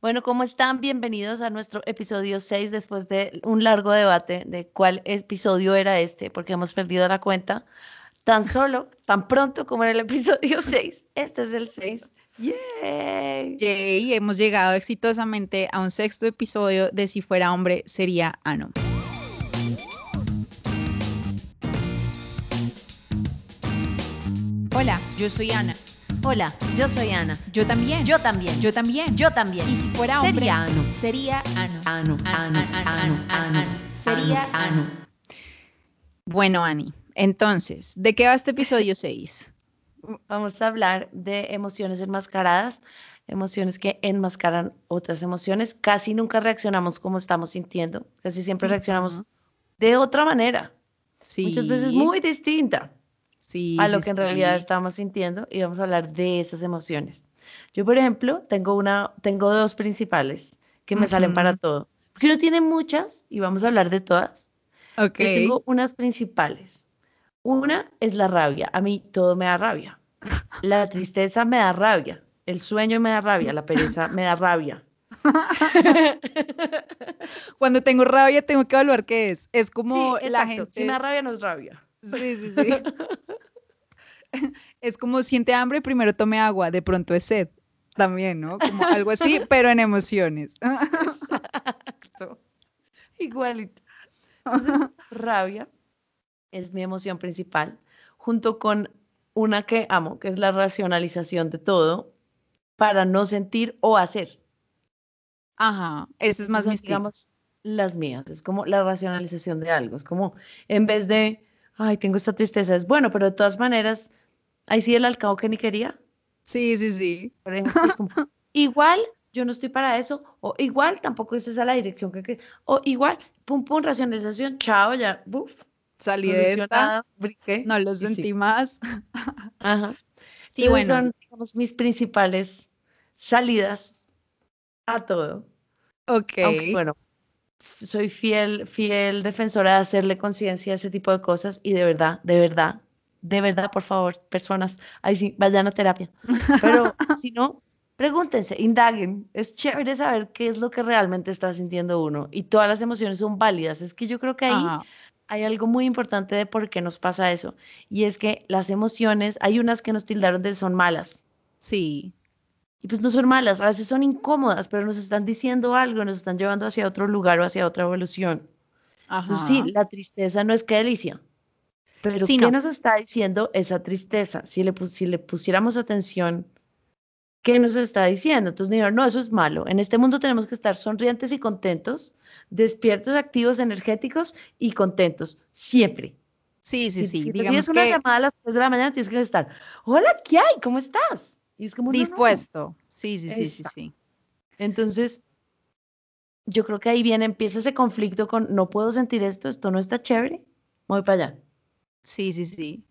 Bueno, ¿cómo están? Bienvenidos a nuestro episodio 6 después de un largo debate de cuál episodio era este, porque hemos perdido la cuenta. Tan solo, tan pronto como en el episodio 6, este es el 6. ¡Yay! Yay, hemos llegado exitosamente a un sexto episodio de Si fuera hombre, sería Ano. Hola, yo soy Ana. Hola, yo soy Ana. Yo también. Yo también. Yo también. Yo también. Y si fuera hombre, Sería Ano. sería Ano. Ano, ano, ano, ano, Sería ano. Bueno, Ani, entonces, ¿de qué va este episodio 6? Vamos a hablar de emociones enmascaradas, emociones que enmascaran otras emociones. Casi nunca reaccionamos como estamos sintiendo, casi siempre reaccionamos de otra manera, Sí. muchas veces muy distinta sí, a lo sí, que en realidad sí. estamos sintiendo y vamos a hablar de esas emociones. Yo, por ejemplo, tengo una, tengo dos principales que me salen para todo, porque uno tiene muchas y vamos a hablar de todas. Ok. Yo tengo unas principales. Una es la rabia. A mí todo me da rabia. La tristeza me da rabia. El sueño me da rabia. La pereza me da rabia. Cuando tengo rabia tengo que evaluar qué es. Es como sí, la gente. Si me da rabia, no es rabia. Sí, sí, sí. Es como siente hambre, primero tome agua, de pronto es sed. También, ¿no? Como algo así, pero en emociones. Exacto. Igualito. Entonces, rabia es mi emoción principal, junto con una que amo, que es la racionalización de todo para no sentir o hacer. Ajá, ese es más mi estilo. digamos, las mías. Es como la racionalización de algo. Es como, en vez de, ay, tengo esta tristeza, es bueno, pero de todas maneras, ahí sí el alcabo que ni quería. Sí, sí, sí. Igual yo no estoy para eso, o igual tampoco es esa la dirección que, que- o igual, pum, pum, racionalización, chao, ya, buf, Salí de esta, brinqué, no lo sí. sentí más. Ajá. Sí, Entonces bueno. son, digamos, mis principales salidas a todo. Ok. Aunque, bueno, soy fiel, fiel defensora de hacerle conciencia a ese tipo de cosas y de verdad, de verdad, de verdad, por favor, personas, ahí sí, vayan a terapia. Pero si no, pregúntense, indaguen. Es chévere saber qué es lo que realmente está sintiendo uno y todas las emociones son válidas. Es que yo creo que ahí Ajá. hay algo muy importante de por qué nos pasa eso y es que las emociones, hay unas que nos tildaron de son malas. Sí. Y pues no son malas, a veces son incómodas, pero nos están diciendo algo, nos están llevando hacia otro lugar o hacia otra evolución. Entonces Ajá. sí, la tristeza no es que delicia, pero Sí, ¿qué no. nos está diciendo esa tristeza? Si le, si le pusiéramos atención, ¿qué nos está diciendo? Entonces dijeron, no, eso es malo. En este mundo tenemos que estar sonrientes y contentos, despiertos, activos, energéticos y contentos, siempre. Sí, sí, sí. si recibes una que llamada a las 3 de la mañana, tienes que estar, hola, ¿qué hay? ¿Cómo estás? Y es como, "No, no". dispuesto. Sí, sí, sí, sí, sí. Entonces, yo creo que ahí viene, empieza ese conflicto con, no puedo sentir esto, esto no está chévere, voy para allá. Sí, sí, sí.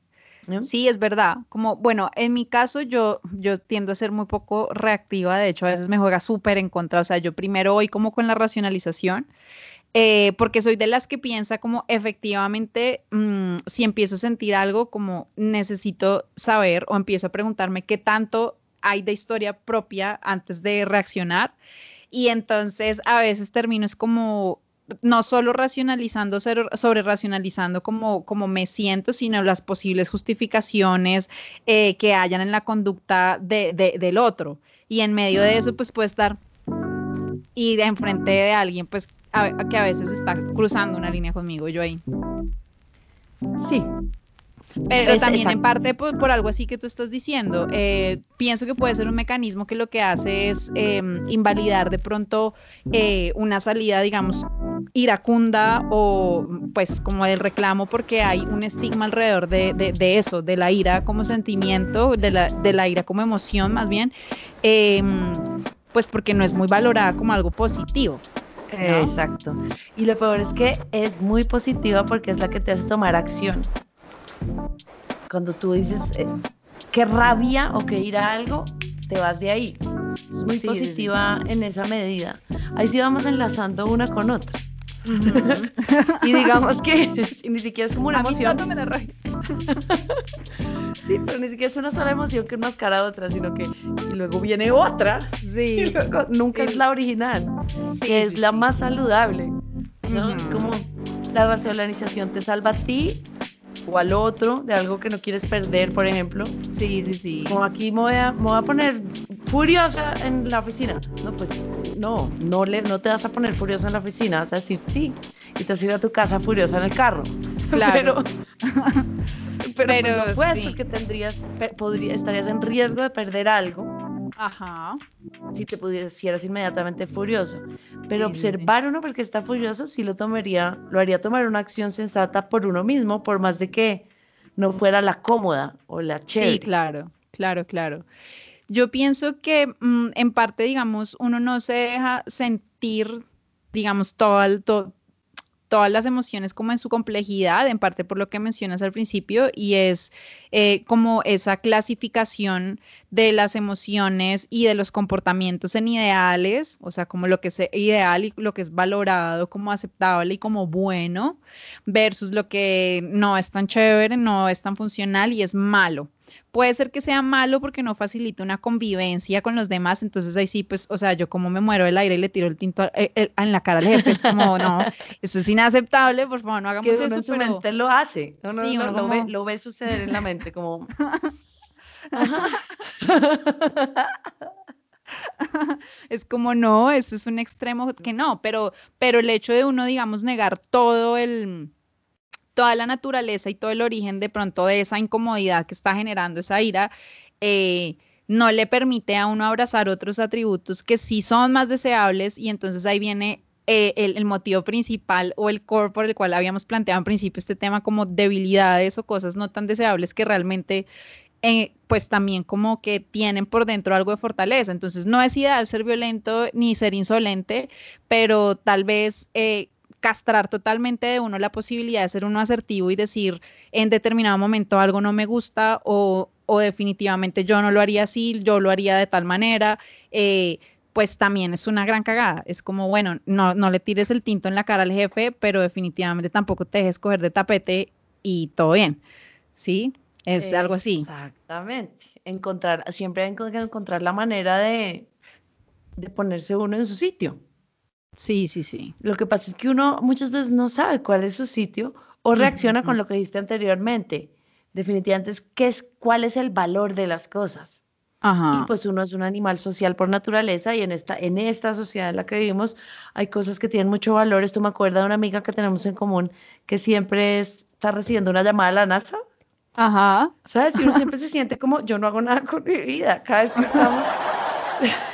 ¿no? Sí, es verdad. Como, bueno, en mi caso yo, yo tiendo a ser muy poco reactiva, de hecho a veces me juega súper en contra, o sea, yo primero voy como con la racionalización, eh, porque soy de las que piensa como efectivamente, mm, si empiezo a sentir algo, como necesito saber o empiezo a preguntarme qué tanto hay de historia propia antes de reaccionar. Y entonces a veces termino es como no solo racionalizando, sobre racionalizando como, como me siento, sino las posibles justificaciones eh, que hayan en la conducta de- de- del otro. Y en medio de eso, pues puede estar y de enfrente de alguien, pues a- que a veces está cruzando una línea conmigo, yo ahí. Sí, Pero Es- también en parte por, por algo así que tú estás diciendo, eh, pienso que puede ser un mecanismo que lo que hace es eh, invalidar de pronto eh, una salida, digamos, iracunda o pues como el reclamo porque hay un estigma alrededor de, de- de eso, de la ira como sentimiento, de la, de la ira como emoción más bien, eh, pues porque no es muy valorada como algo positivo. ¿no? exacto. Y lo peor es que es muy positiva porque es la que te hace tomar acción. Cuando tú dices, eh, qué rabia o qué ira algo, te vas de ahí. Es muy Sí, sí, sí. positiva en esa medida. Ahí sí vamos enlazando una con otra. Y digamos que si ni siquiera es como una A mí emoción. tanto me. Sí, pero ni siquiera es una sola emoción que enmascara otra, sino que y luego viene otra. Sí. Y luego nunca es la original, Sí, que es sí, la sí. más saludable. ¿no? Es Ujú. como la racionalización te salva a ti o al otro de algo que no quieres perder, por ejemplo. Sí, sí, sí. Como aquí me voy, a, me voy a poner furiosa en la oficina. No, pues no, no, le, no te vas a poner furiosa en la oficina, vas a decir sí. Y te vas a ir a tu casa furiosa en el carro. Claro. Pero, pero, pues Pero no puedes sí. porque tendrías, podría, estarías en riesgo de perder algo Ajá. si te pusieras inmediatamente furioso. Pero Sí, sí, sí. observar uno porque está furioso sí lo tomaría, lo haría tomar una acción sensata por uno mismo, por más de que no fuera la cómoda o la chévere. Sí, claro, claro, claro. Yo pienso que mm, en parte, digamos, uno no se deja sentir, digamos, todo el- to- todas las emociones como en su complejidad, en parte por lo que mencionas al principio, y es eh, como esa clasificación de las emociones y de los comportamientos en ideales, o sea, como lo que es ideal y lo que es valorado como aceptable y como bueno, versus lo que no es tan chévere, no es tan funcional y es malo. Puede ser que sea malo porque no facilita una convivencia con los demás, entonces ahí sí, pues, o sea, yo como me muero del aire y le tiro el tinto a- eh, en la cara al jefe, es como, no, eso es inaceptable, por favor, no hagamos que eso, en su pero- mente lo hace. No, no, Sí, no, lo, ve, lo ve suceder en la mente, como. es como no, eso es un extremo que no, pero, pero el hecho de uno, digamos, negar todo el, toda la naturaleza y todo el origen de pronto de esa incomodidad que está generando esa ira, eh, no le permite a uno abrazar otros atributos que sí son más deseables y entonces ahí viene eh, el, motivo principal o el core por el cual habíamos planteado en principio este tema como debilidades o cosas no tan deseables que realmente eh, pues también como que tienen por dentro algo de fortaleza. Entonces no es ideal ser violento ni ser insolente, pero tal vez eh, castrar totalmente de uno la posibilidad de ser uno asertivo y decir en determinado momento algo no me gusta o, o definitivamente yo no lo haría así, yo lo haría de tal manera. Eh, pues también es una gran cagada. Es como, bueno, no, no le tires el tinto en la cara al jefe, pero definitivamente tampoco te dejes coger de tapete y todo bien. ¿Sí? Es algo así. Exactamente. Encontrar, siempre hay que encontrar la manera de, de ponerse uno en su sitio. Sí, sí, sí. Lo que pasa es que uno muchas veces no sabe cuál es su sitio o reacciona con lo que dijiste anteriormente. Definitivamente es, qué es cuál es el valor de las cosas. Ajá. Y pues uno es un animal social por naturaleza y en esta, en esta sociedad en la que vivimos hay cosas que tienen mucho valor. Esto me acuerda de una amiga que tenemos en común que siempre es- está recibiendo una llamada de la NASA, Ajá. ¿sabes? Y uno siempre se siente como yo no hago nada con mi vida cada vez que estamos.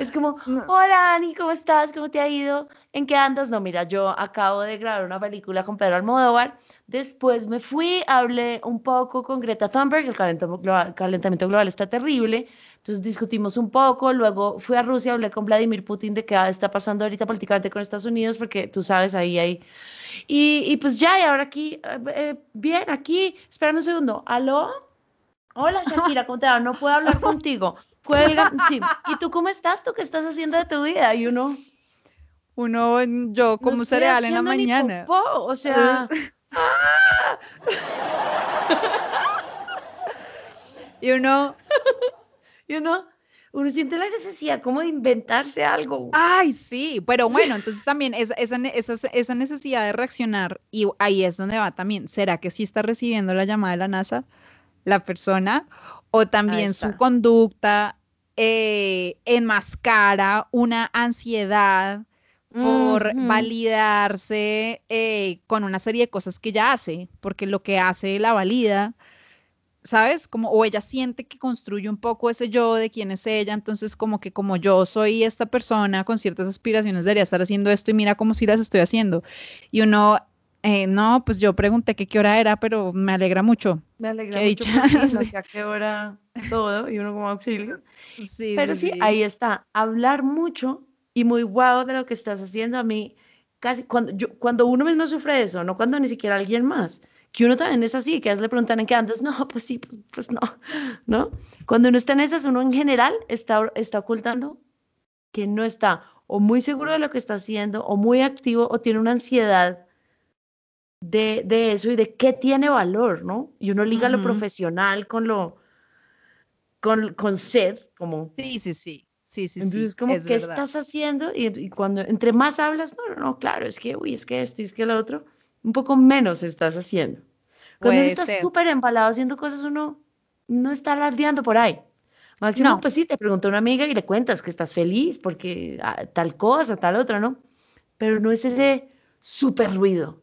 Es como, hola Ani, ¿cómo estás? ¿Cómo te ha ido? ¿En qué andas? No, mira, yo acabo de grabar una película con Pedro Almodóvar. Después me fui, hablé un poco con Greta Thunberg, el calentamiento global, calentamiento global está terrible. Entonces discutimos un poco. Luego fui a Rusia, hablé con Vladimir Putin de qué está pasando ahorita políticamente con Estados Unidos, porque tú sabes, ahí hay. Y, y pues ya, y ahora aquí, eh, eh, bien, aquí, espera un segundo. ¿Aló? Hola Shakira, ¿cómo te va? No puedo hablar contigo. Cuelga, sí. ¿Y tú cómo estás? ¿Tú qué estás haciendo de tu vida? Y uno, Uno, yo no como estoy cereal en la mañana. popó, o sea, Y uno, y uno, uno siente la necesidad como de inventarse algo. ay, sí, pero bueno, entonces también esa, esa, esa, esa necesidad de reaccionar, y ahí es donde va también, ¿será que sí está recibiendo la llamada de la NASA la persona? O también su conducta eh, enmascara una ansiedad por validarse eh, con una serie de cosas que ella hace, porque lo que hace la valida, ¿sabes? Como, o ella siente que construye un poco ese yo de quién es ella, entonces como que como yo soy esta persona con ciertas aspiraciones, debería estar haciendo esto y mira cómo sí las estoy haciendo. Y uno, eh, no, pues yo pregunté que qué hora era, pero me alegra mucho. Me alegra mucho porque no sí. sé a qué hora todo y uno como auxilio. Sí, Pero sí, ahí está, hablar mucho y muy guau de lo que estás haciendo a mí, casi cuando, yo, cuando uno mismo sufre de eso, no cuando ni siquiera alguien más, que uno también es así, que a veces le preguntan en qué andas, no, pues sí, pues, pues no, ¿no? Cuando uno está en esas, uno en general está, está ocultando que no está o muy seguro de lo que está haciendo, o muy activo, o tiene una ansiedad de, de, eso y de qué tiene valor, ¿no? Y uno liga lo profesional con lo, con, con ser, como... Sí, sí, sí. Sí, sí, Entonces, como, ¿qué estás haciendo? Y, cuando entre más hablas, no, no, no, claro, es que, uy, es que esto, es que lo otro, un poco menos estás haciendo. Cuando uno estás súper embalado haciendo cosas, uno no está alardeando por ahí. Máximo, no. pues sí, te pregunta una amiga y le cuentas que estás feliz porque ah, tal cosa, tal otra, ¿no? Pero no es ese súper ruido.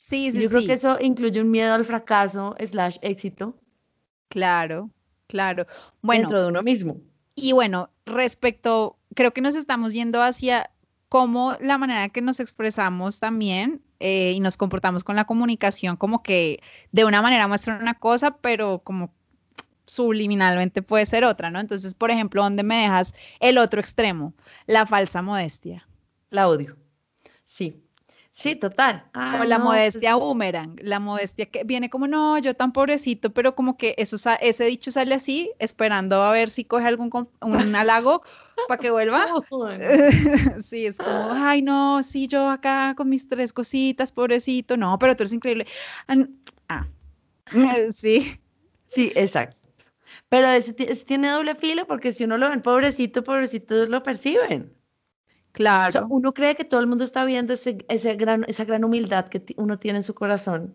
Sí, sí, Yo creo que eso incluye un miedo al fracaso slash éxito. Claro, claro. Bueno, dentro de uno mismo. Y bueno, respecto, creo que nos estamos yendo hacia cómo la manera que nos expresamos también eh, y nos comportamos con la comunicación, como que de una manera muestra una cosa, pero como subliminalmente puede ser otra, ¿no? Entonces, por ejemplo, ¿dónde me dejas el otro extremo? La falsa modestia. La odio. Sí. Sí, total. o la modestia boomerang, la modestia que viene como, no, yo tan pobrecito, pero como que eso, ese dicho sale así, esperando a ver si coge algún un halago para que vuelva. sí, es como, ay, no, sí, yo acá con mis tres cositas, pobrecito, no, pero tú eres increíble. Ah, sí. Sí, exacto. Pero ese, tiene doble filo porque si uno lo ven pobrecito, pobrecito lo perciben. Claro. uno cree que todo el mundo está viendo ese, ese gran, esa gran humildad que uno tiene en su corazón.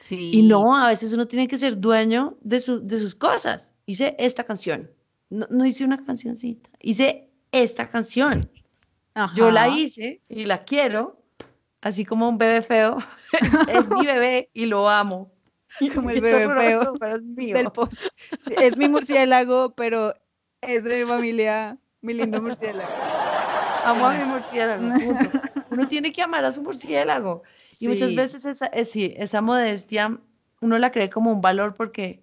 Sí. Y no, a veces uno tiene que ser dueño de, su, de sus cosas. Hice esta canción. No, no hice una cancioncita. Hice esta canción. Yo la hice y la quiero, así como un bebé feo. es mi bebé y lo amo. Como el bebé feo es, mío. del Es mi murciélago, pero es de mi familia mi lindo murciélago. Amo a mi murciélago. Uno tiene que amar a su murciélago. Y muchas veces esa, eh, sí, esa modestia uno la cree como un valor porque,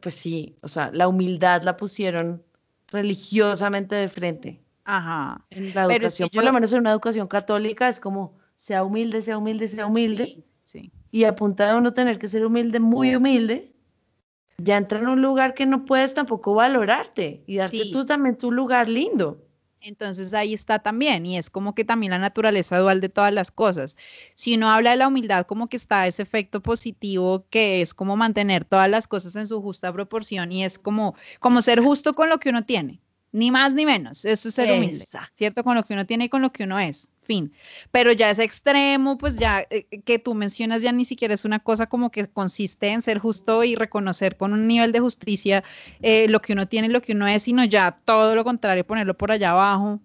pues sí, o sea, la humildad la pusieron religiosamente de frente. Ajá. En la educación, por lo menos en una educación católica, es como, sea humilde, sea humilde, sea humilde. Sí, sí. Y a punta de uno tener que ser humilde, muy humilde, ya entra en un lugar que no puedes tampoco valorarte y darte tú también tu lugar lindo. Entonces ahí está también, y es como que también la naturaleza dual de todas las cosas. Si uno habla de la humildad, como que está ese efecto positivo que es como mantener todas las cosas en su justa proporción y es como, como ser justo con lo que uno tiene, ni más ni menos. Eso es ser humilde, ¿cierto? Con lo que uno tiene y con lo que uno es fin. Pero ya ese extremo, pues ya eh, que tú mencionas, ya ni siquiera es una cosa como que consiste en ser justo y reconocer con un nivel de justicia eh, lo que uno tiene y lo que uno es, sino ya todo lo contrario, ponerlo por allá abajo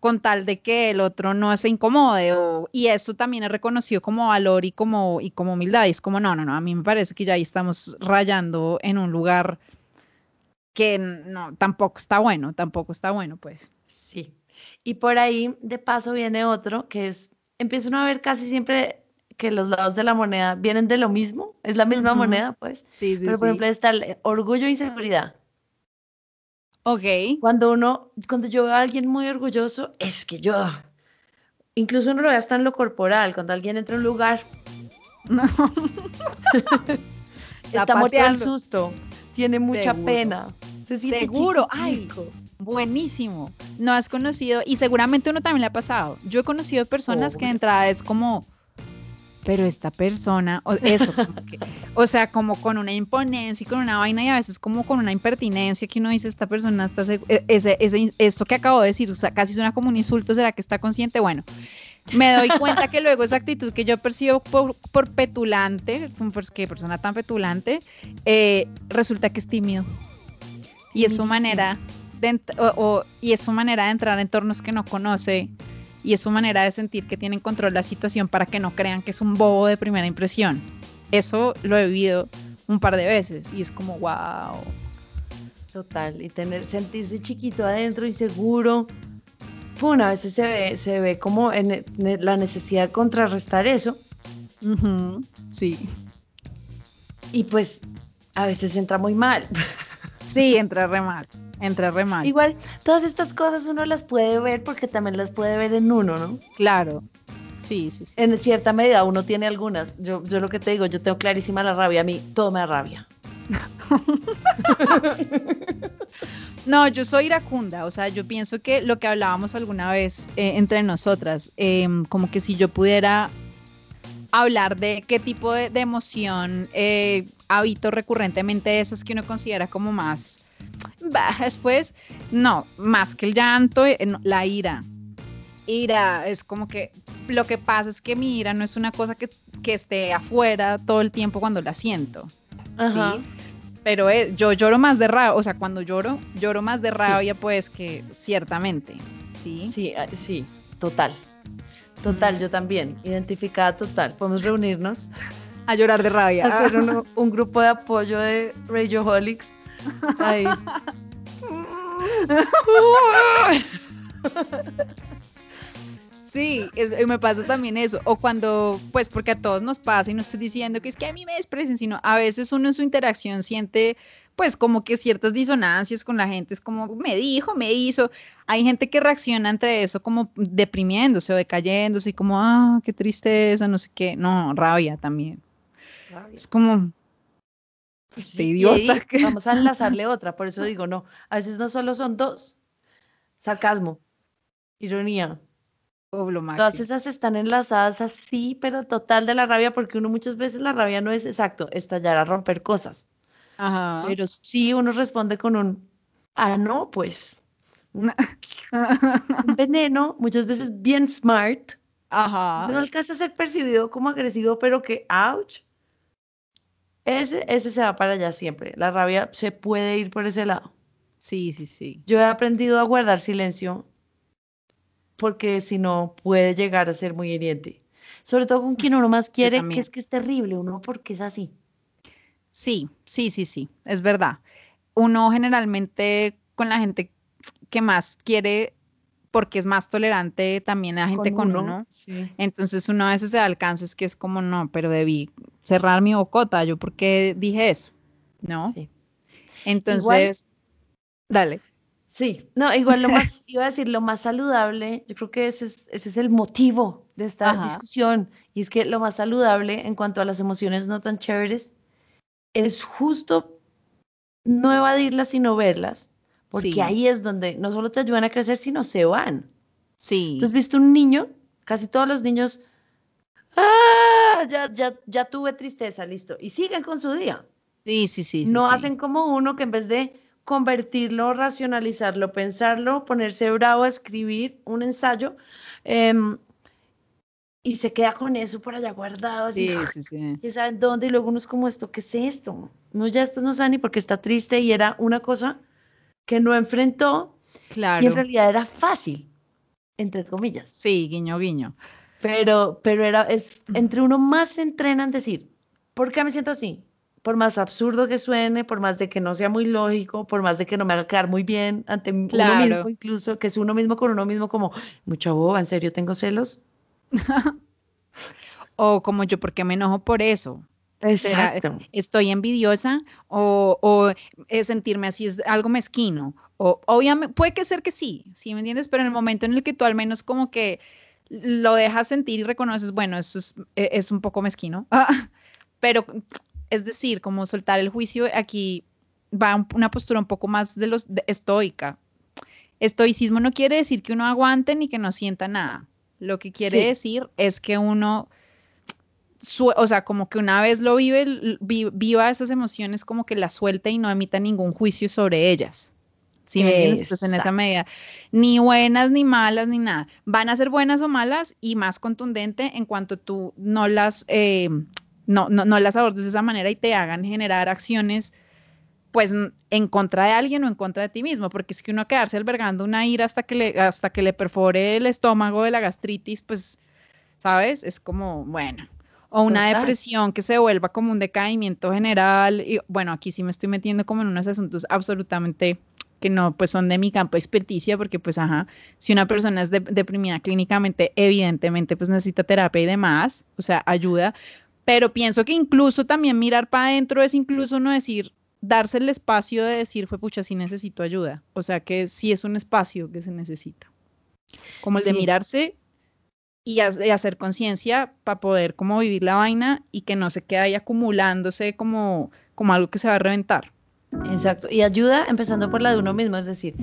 con tal de que el otro no se incomode y eso también es reconocido como valor y como, y como humildad y es como no, no, no, a mí me parece que ya ahí estamos rayando en un lugar que no, tampoco está bueno, tampoco está bueno pues. Sí, y por ahí, de paso, viene otro que es, empieza uno a ver casi siempre que los lados de la moneda vienen de lo mismo, es la misma moneda, pues. Sí, sí, Pero, por ejemplo, está el orgullo y seguridad. Ok. Cuando uno, cuando yo veo a alguien muy orgulloso, es que yo, incluso uno lo ve hasta en lo corporal, cuando alguien entra a un lugar, no. está, muerto del susto, tiene mucha pena, se siente Seguro, ay, buenísimo. No has conocido, y seguramente uno también le ha pasado. Yo he conocido personas que de entrada es como, pero esta persona, o eso, o sea, como con una imponencia y con una vaina y a veces como con una impertinencia que uno dice, esta persona está, e, ese, ese, esto que acabo de decir, o sea, casi suena como un insulto, ¿será que está consciente? Bueno, me doy cuenta que luego esa actitud que yo percibo por, petulante, pues qué persona tan petulante, eh, resulta que es tímido. Y es su manera y es su manera de entrar en entornos que no conoce y es su manera de sentir que tienen control la situación para que no crean que es un bobo de primera impresión. Eso lo he vivido un par de veces y es como wow. Total, y tener, sentirse chiquito adentro, inseguro. Pum, a veces se ve, se ve como en, la necesidad de contrarrestar eso. Sí. Y pues a veces entra muy mal. Sí, entra re mal entra re mal. Igual, todas estas cosas uno las puede ver porque también las puede ver en uno, ¿no? Claro. Sí, sí, sí. En cierta medida uno tiene algunas. Yo, yo lo que te digo, yo tengo clarísima la rabia. A mí todo me da rabia. no, yo soy iracunda. O sea, yo pienso que lo que hablábamos alguna vez eh, entre nosotras, em, como que si yo pudiera hablar de qué tipo de, emoción eh, habito recurrentemente esas que uno considera como más Después, no, más que el llanto, eh, la ira. Ira, es como que lo que pasa es que mi ira no es una cosa que, esté afuera todo el tiempo cuando la siento. ¿sí? Pero eh, yo lloro más de rabia, o sea, cuando lloro, lloro más de rabia, pues que ciertamente. Sí, sí, ah, sí, total. Total, yo también, identificada total. Podemos reunirnos a llorar de rabia. Hacer un grupo de apoyo de Radioholics Ahí. Sí, me pasa también eso. O cuando, pues porque a todos nos pasa y no estoy diciendo que es que a mí me desprecien, sino a veces uno en su interacción siente pues como que ciertas disonancias con la gente, es como me dijo, me hizo. Hay gente que reacciona ante eso como deprimiéndose o decayéndose y como, ah, qué tristeza, no sé qué. No, rabia también. Es como, este idiota. vamos a enlazarle otra, por eso digo, no, a veces no solo son dos. Sarcasmo, ironía. Todas esas están enlazadas así, pero total de la rabia, porque uno muchas veces la rabia no es exacto, estallar a romper cosas. Ajá. Pero sí uno responde con un, ah, no, pues. un veneno, muchas veces bien smart. Ajá. No alcanza a ser percibido como agresivo, pero que, ouch, ese, ese se va para allá siempre. La rabia se puede ir por ese lado. Sí, sí, sí. Yo he aprendido a guardar silencio porque si no puede llegar a ser muy hiriente. Sobre todo con quien uno más quiere, que es que es terrible, uno porque es así. Sí, sí, sí, sí, es verdad. Uno generalmente con la gente que más quiere porque es más tolerante también a gente con, uno. Entonces uno a veces se alcanza es que es como, no, pero debí cerrar mi bocota, yo por qué dije eso, ¿no? Sí. Entonces, dale. Sí, no, igual lo más, iba a decir, lo más saludable, yo creo que ese es, ese es el motivo de esta discusión, y es que lo más saludable en cuanto a las emociones no tan chéveres es justo no evadirlas, sino verlas, porque ahí es donde no solo te ayudan a crecer, sino se van. Sí. ¿Tú has visto un niño? Casi todos los niños, ¡ah! Ya, ya, ya tuve tristeza, listo. Y siguen con su día. Sí, sí, sí. No hacen como uno que en vez de convertirlo, racionalizarlo, pensarlo, ponerse bravo, escribir un ensayo, em, y se queda con eso por allá guardado. Sí, sí, sí. ¿Quién sabe dónde? Y luego uno es como esto, ¿qué es esto? No, ya después no sabe ni por qué está triste y era una cosa que no enfrentó claro. y en realidad era fácil, entre comillas. Sí, guiño, guiño. Pero, pero era, es, entre uno más se entrena en decir, ¿por qué me siento así? Por más absurdo que suene, por más de que no sea muy lógico, por más de que no me haga quedar muy bien ante uno mismo, incluso, que es uno mismo con uno mismo como, mucha boba, ¿en serio tengo celos? o como yo, ¿por qué me enojo por eso? Exacto. estoy envidiosa o, sentirme así es algo mezquino. O obviamente, puede que ser que sí, ¿sí me entiendes? Pero en el momento en el que tú al menos como que lo dejas sentir y reconoces, bueno, eso es, e, un poco mezquino. pero es decir, como soltar el juicio, aquí va una postura un poco más de los estoica. Estoicismo no quiere decir que uno aguante ni que no sienta nada. Lo que quiere decir es que uno o sea, como que una vez lo vive, viva esas emociones, como que las suelta y no emita ningún juicio sobre ellas. ¿Sí me entiendes? en esa medida, ni buenas ni malas ni nada. Van a ser buenas o malas y más contundente en cuanto tú no las, eh, no, no, no, las abordes de esa manera y te hagan generar acciones pues en contra de alguien o en contra de ti mismo, porque es que uno quedarse albergando una ira hasta que le, hasta que le perfore el estómago de la gastritis, pues, ¿sabes? Es como, bueno, o una depresión que se vuelva como un decaimiento general. Y bueno, aquí sí me estoy metiendo como en unos asuntos absolutamente que no pues son de mi campo de experticia, porque pues ajá, si una persona es deprimida clínicamente, evidentemente pues necesita terapia y demás, o sea, ayuda, pero pienso que incluso también mirar para adentro es incluso no decir, darse el espacio de decir, fue pucha, sí necesito ayuda, o sea que sí es un espacio que se necesita, como el de mirarse y, hacer conciencia para poder como vivir la vaina y que no se quede ahí acumulándose como, como algo que se va a reventar. Exacto, y ayuda empezando por la de uno mismo, es decir,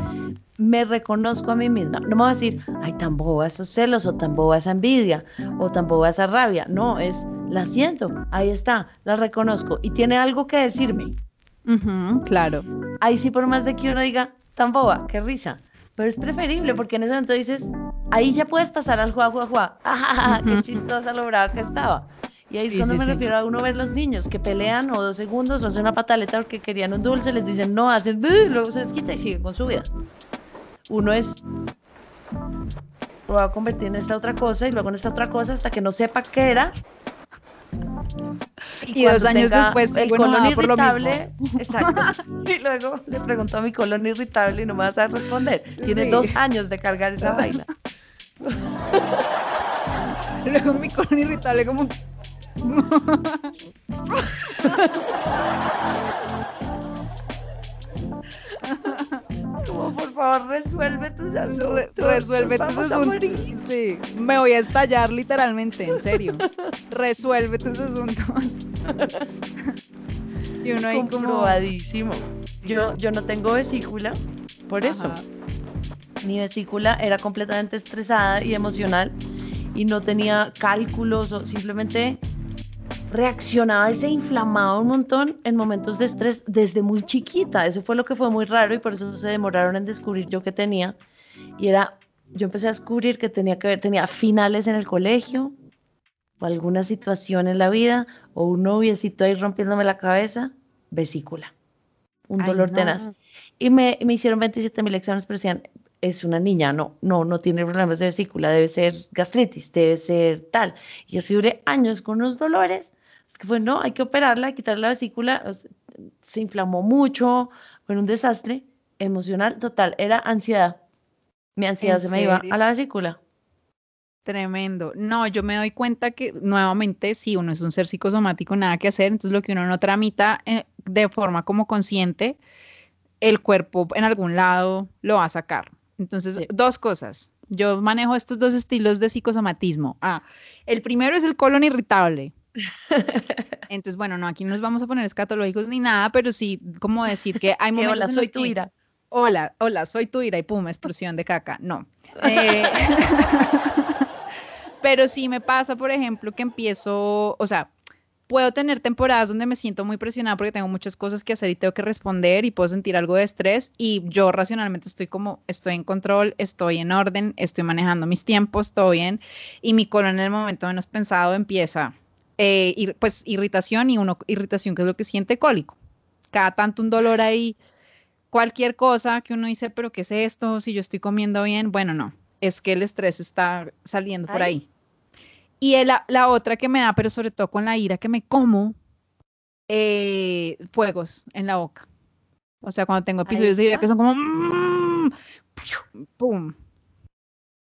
me reconozco a mí misma. No me voy a decir, ay, tan boba esos celos, o tan boba esa envidia, o tan boba esa rabia. No, es la siento, ahí está, la reconozco y tiene algo que decirme. claro. Ahí sí, por más de que uno diga, tan boba, qué risa. Pero es preferible porque en ese momento dices, ahí ya puedes pasar al juá, juá, juá. ¡Ah, qué chistosa lo brava que estaba! Y ahí es cuando me refiero a uno ver los niños que pelean o dos segundos o hacen una pataleta porque querían un dulce, les dicen no, hacen, luego se desquita y siguen con su vida. Uno es, lo va a convertir en esta otra cosa y luego en esta otra cosa hasta que no sepa qué era. Y, dos años después el colon irritable, exacto. Y luego le pregunto a mi colon irritable y no me vas a responder. Tienes dos años de cargar esa vaina. luego mi colon irritable como como por favor resuelve tus asuntos. Resuelve tus asuntos. Sí, me voy a estallar literalmente, en serio. resuelve tus asuntos. y uno ahí comprobadísimo. yo, yo no tengo vesícula, por eso. Mi vesícula era completamente estresada y emocional y no tenía cálculos o simplemente reaccionaba y se inflamaba un montón en momentos de estrés desde muy chiquita. Eso fue lo que fue muy raro y por eso se demoraron en descubrir yo que tenía. Y era, yo empecé a descubrir que tenía que ver, tenía finales en el colegio o alguna situación en la vida o un noviecito ahí rompiéndome la cabeza, vesícula, un dolor tenaz. Y me, me hicieron 27 mil exámenes, pero decían, es una niña, no, no, no tiene problemas de vesícula, debe ser gastritis, debe ser tal. Y así duré años con unos dolores que fue, no, hay que operarla, quitarle la vesícula, se inflamó mucho, fue un desastre emocional total, era ansiedad. Mi ansiedad se me iba a la vesícula. Tremendo. No, yo me doy cuenta que nuevamente, si uno es un ser psicosomático, nada que hacer, entonces lo que uno no tramita eh, de forma como consciente, el cuerpo en algún lado lo va a sacar. Entonces, dos cosas. Yo manejo estos dos estilos de psicosomatismo. Ah, el primero es el colon irritable. Entonces, bueno, no, aquí no nos vamos a poner escatológicos ni nada, pero sí como decir que hay momentos hola, soy tu ira. Hola, hola, soy tu ira y pum, explosión de caca. No. Eh, pero sí me pasa, por ejemplo, que empiezo, o sea, puedo tener temporadas donde me siento muy presionada porque tengo muchas cosas que hacer y tengo que responder y puedo sentir algo de estrés y yo racionalmente estoy como, estoy en control, estoy en orden, estoy manejando mis tiempos, todo bien y mi colon en el momento menos pensado empieza eh, pues irritación y uno irritación que es lo que siente cólico. Cada tanto un dolor ahí, cualquier cosa que uno dice, pero ¿qué es esto? Si yo estoy comiendo bien, bueno, no, es que el estrés está saliendo por ahí. Y la, la, otra que me da, pero sobre todo con la ira que me como, eh, fuegos en la boca. O sea, cuando tengo episodios de ira que son como, mm, ¡pum!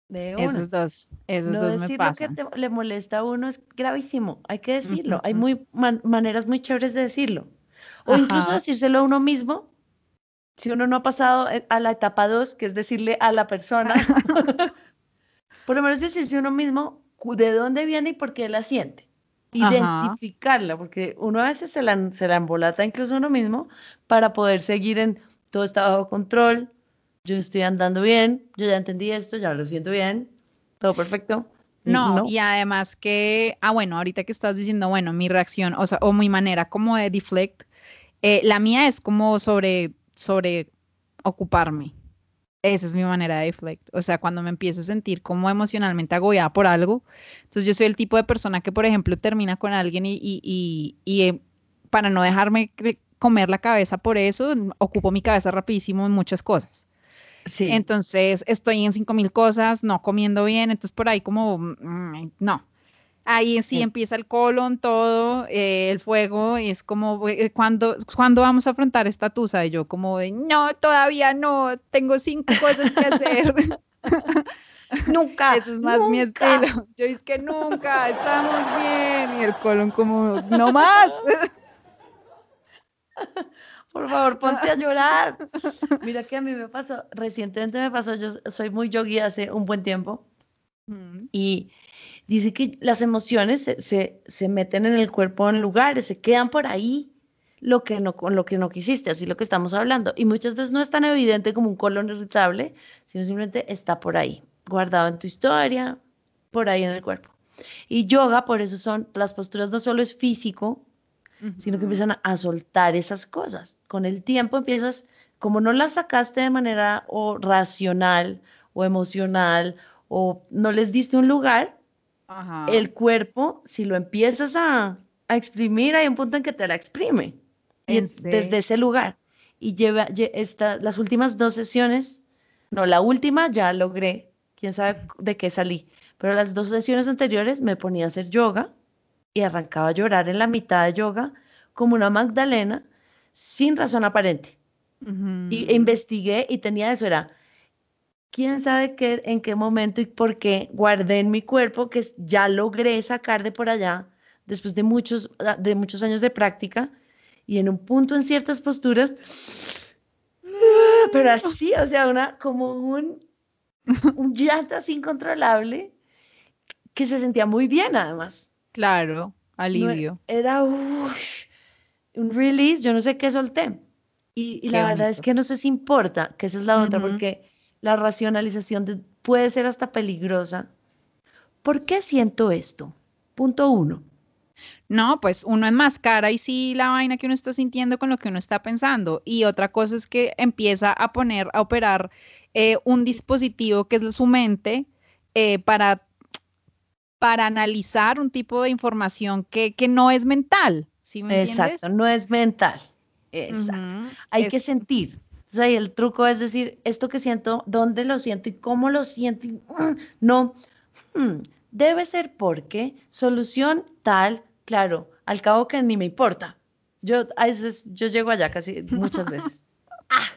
De Esos dos, esos no dos decir lo que le molesta a uno es gravísimo, hay que decirlo. Hay muy maneras muy chéveres de decirlo. O incluso decírselo a uno mismo, si uno no ha pasado eh, a la etapa dos, que es decirle a la persona, por lo menos decirse a uno mismo de dónde viene y por qué la siente. Identificarla, porque uno a veces se la, se la embolata incluso uno mismo para poder seguir en todo está bajo control, yo estoy andando bien, yo ya entendí esto, ya lo siento bien, todo perfecto. No, y además que, ah, bueno, ahorita que estás diciendo, bueno, mi reacción, o sea, o mi manera como de deflect, eh, la mía es como sobre, sobre ocuparme. Esa es mi manera de deflect. O sea, cuando me empiezo a sentir como emocionalmente agobiada por algo. Entonces, yo soy el tipo de persona que, por ejemplo, termina con alguien y, y, y, y eh, para no dejarme comer la cabeza por eso, ocupo mi cabeza rapidísimo en muchas cosas. Entonces estoy en cinco mil cosas, no comiendo bien, entonces por ahí como, mm, no. Ahí sí, empieza el colon, todo, eh, el fuego, y es como, eh, ¿cuándo, vamos a afrontar esta tusa? Y yo como, no, todavía no, tengo cinco cosas que hacer. nunca. Eso es más mi estilo. Yo es que nunca, estamos bien. Y el colon como, no más. por favor, ponte a llorar. Mira que a mí me pasó, recientemente me pasó, yo soy muy yogi hace un buen tiempo y dice que las emociones se, se, meten en el cuerpo en lugares, se quedan por ahí lo que no, con lo que no quisiste, así lo que estamos hablando. Y muchas veces no es tan evidente como un colon irritable, sino simplemente está por ahí, guardado en tu historia, por ahí en el cuerpo. Y yoga, por eso son, las posturas no solo es físico, sino que empiezan a, soltar esas cosas. Con el tiempo empiezas, como no las sacaste de manera o racional o emocional o no les diste un lugar, el cuerpo, si lo empiezas a, exprimir, hay un punto en que te la exprime. Y desde ese lugar. Y lleva, esta, las últimas dos sesiones, no, la última ya logré, quién sabe de qué salí, pero las dos sesiones anteriores me ponía a hacer yoga y arrancaba a llorar en la mitad de yoga como una Magdalena sin razón aparente. Y investigué y tenía eso, era, quién sabe qué, en qué momento y por qué guardé en mi cuerpo que ya logré sacar de por allá después de muchos, ah, de muchos años de práctica y en un punto en ciertas posturas, pero así, o sea, una, como un, un llanto así incontrolable que se sentía muy bien además. Claro, alivio. era un release, yo no sé qué solté. Y, la verdad es que no sé si importa, que esa es la otra, porque la racionalización puede ser hasta peligrosa. ¿Por qué siento esto? Punto uno. No, pues uno enmascara y sí la vaina que uno está sintiendo con lo que uno está pensando. Y otra cosa es que empieza a poner, a operar eh, un dispositivo que es su mente eh, para para analizar un tipo de información que, no es mental. ¿sí me Exacto, no es mental. Exacto. Hay que sentir. O sea, el truco es decir, esto que siento, ¿dónde lo siento y cómo lo siento? Mm, no, mm, debe ser porque solución tal, claro, al cabo que ni me importa. Yo a veces, yo llego allá casi muchas veces. ah,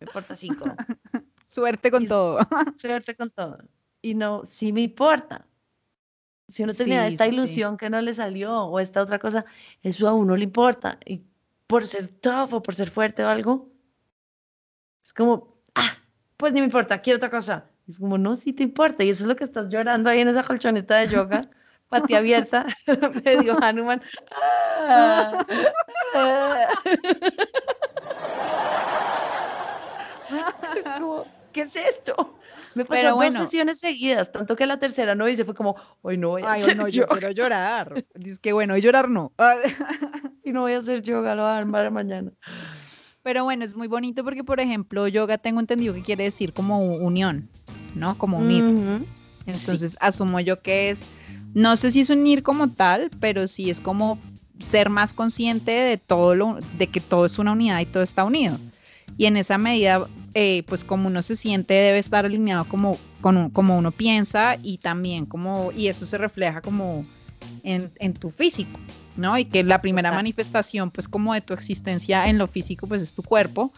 me importa cinco. Suerte con todo. Suerte con todo. Y no, sí me importa. Si uno tenía esta ilusión que no le salió o esta otra cosa, eso a uno le importa. Y por ser tough o por ser fuerte o algo, es como, ah, pues ni me importa, quiero otra cosa. Es como, no, sí te importa. Y eso es lo que estás llorando ahí en esa colchoneta de yoga, pati abierta, medio Hanuman. Ah, ah. es como, ¿qué es esto? Me pasó Pero dos sesiones seguidas, tanto que la tercera no hice, fue como, hoy no voy a hacer no, yo quiero llorar. Dice que bueno, llorar no. y no voy a hacer yoga, lo voy a armar mañana. Pero bueno, es muy bonito porque, por ejemplo, yoga tengo entendido que quiere decir como unión, ¿no? Como unir. Entonces, asumo yo que es, no sé si es unir como tal, pero sí es como ser más consciente de todo lo, de que todo es una unidad y todo está unido. Y en esa medida eh, pues como uno se siente debe estar alineado como, con, como uno piensa y también como, y eso se refleja como en, tu físico, ¿no? Y que la primera manifestación pues como de tu existencia en lo físico pues es tu cuerpo,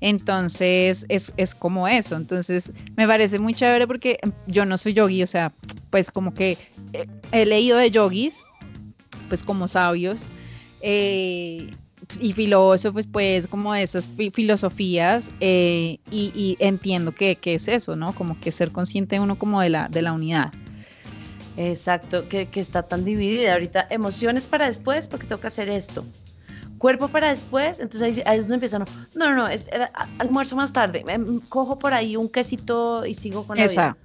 entonces es, es como eso, entonces me parece muy chévere porque yo no soy yogi, o sea, pues como que he leído de yogis, pues como sabios, eh, y filósofos, pues, como de esas filosofías, eh, y, entiendo que, es eso, ¿no? Como que ser consciente uno como de la, de la unidad. Exacto, que, está tan dividida. Ahorita, emociones para después, porque tengo que hacer esto. Cuerpo para después, entonces ahí, ahí es donde empieza, no, no, no, es, almuerzo más tarde, me, cojo por ahí un quesito y sigo con Esa,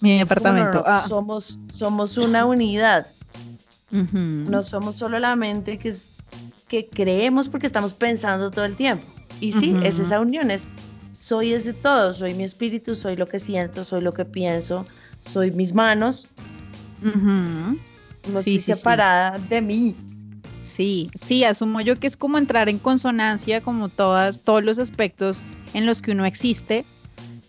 mi departamento. Ah. somos, somos una unidad. No somos solo la mente que es que creemos porque estamos pensando todo el tiempo. Y sí, es esa unión, es soy ese todo, soy mi espíritu, soy lo que siento, soy lo que pienso, soy mis manos. No estoy separada de mí. Sí, sí, asumo yo que es como entrar en consonancia como todas, todos los aspectos en los que uno existe,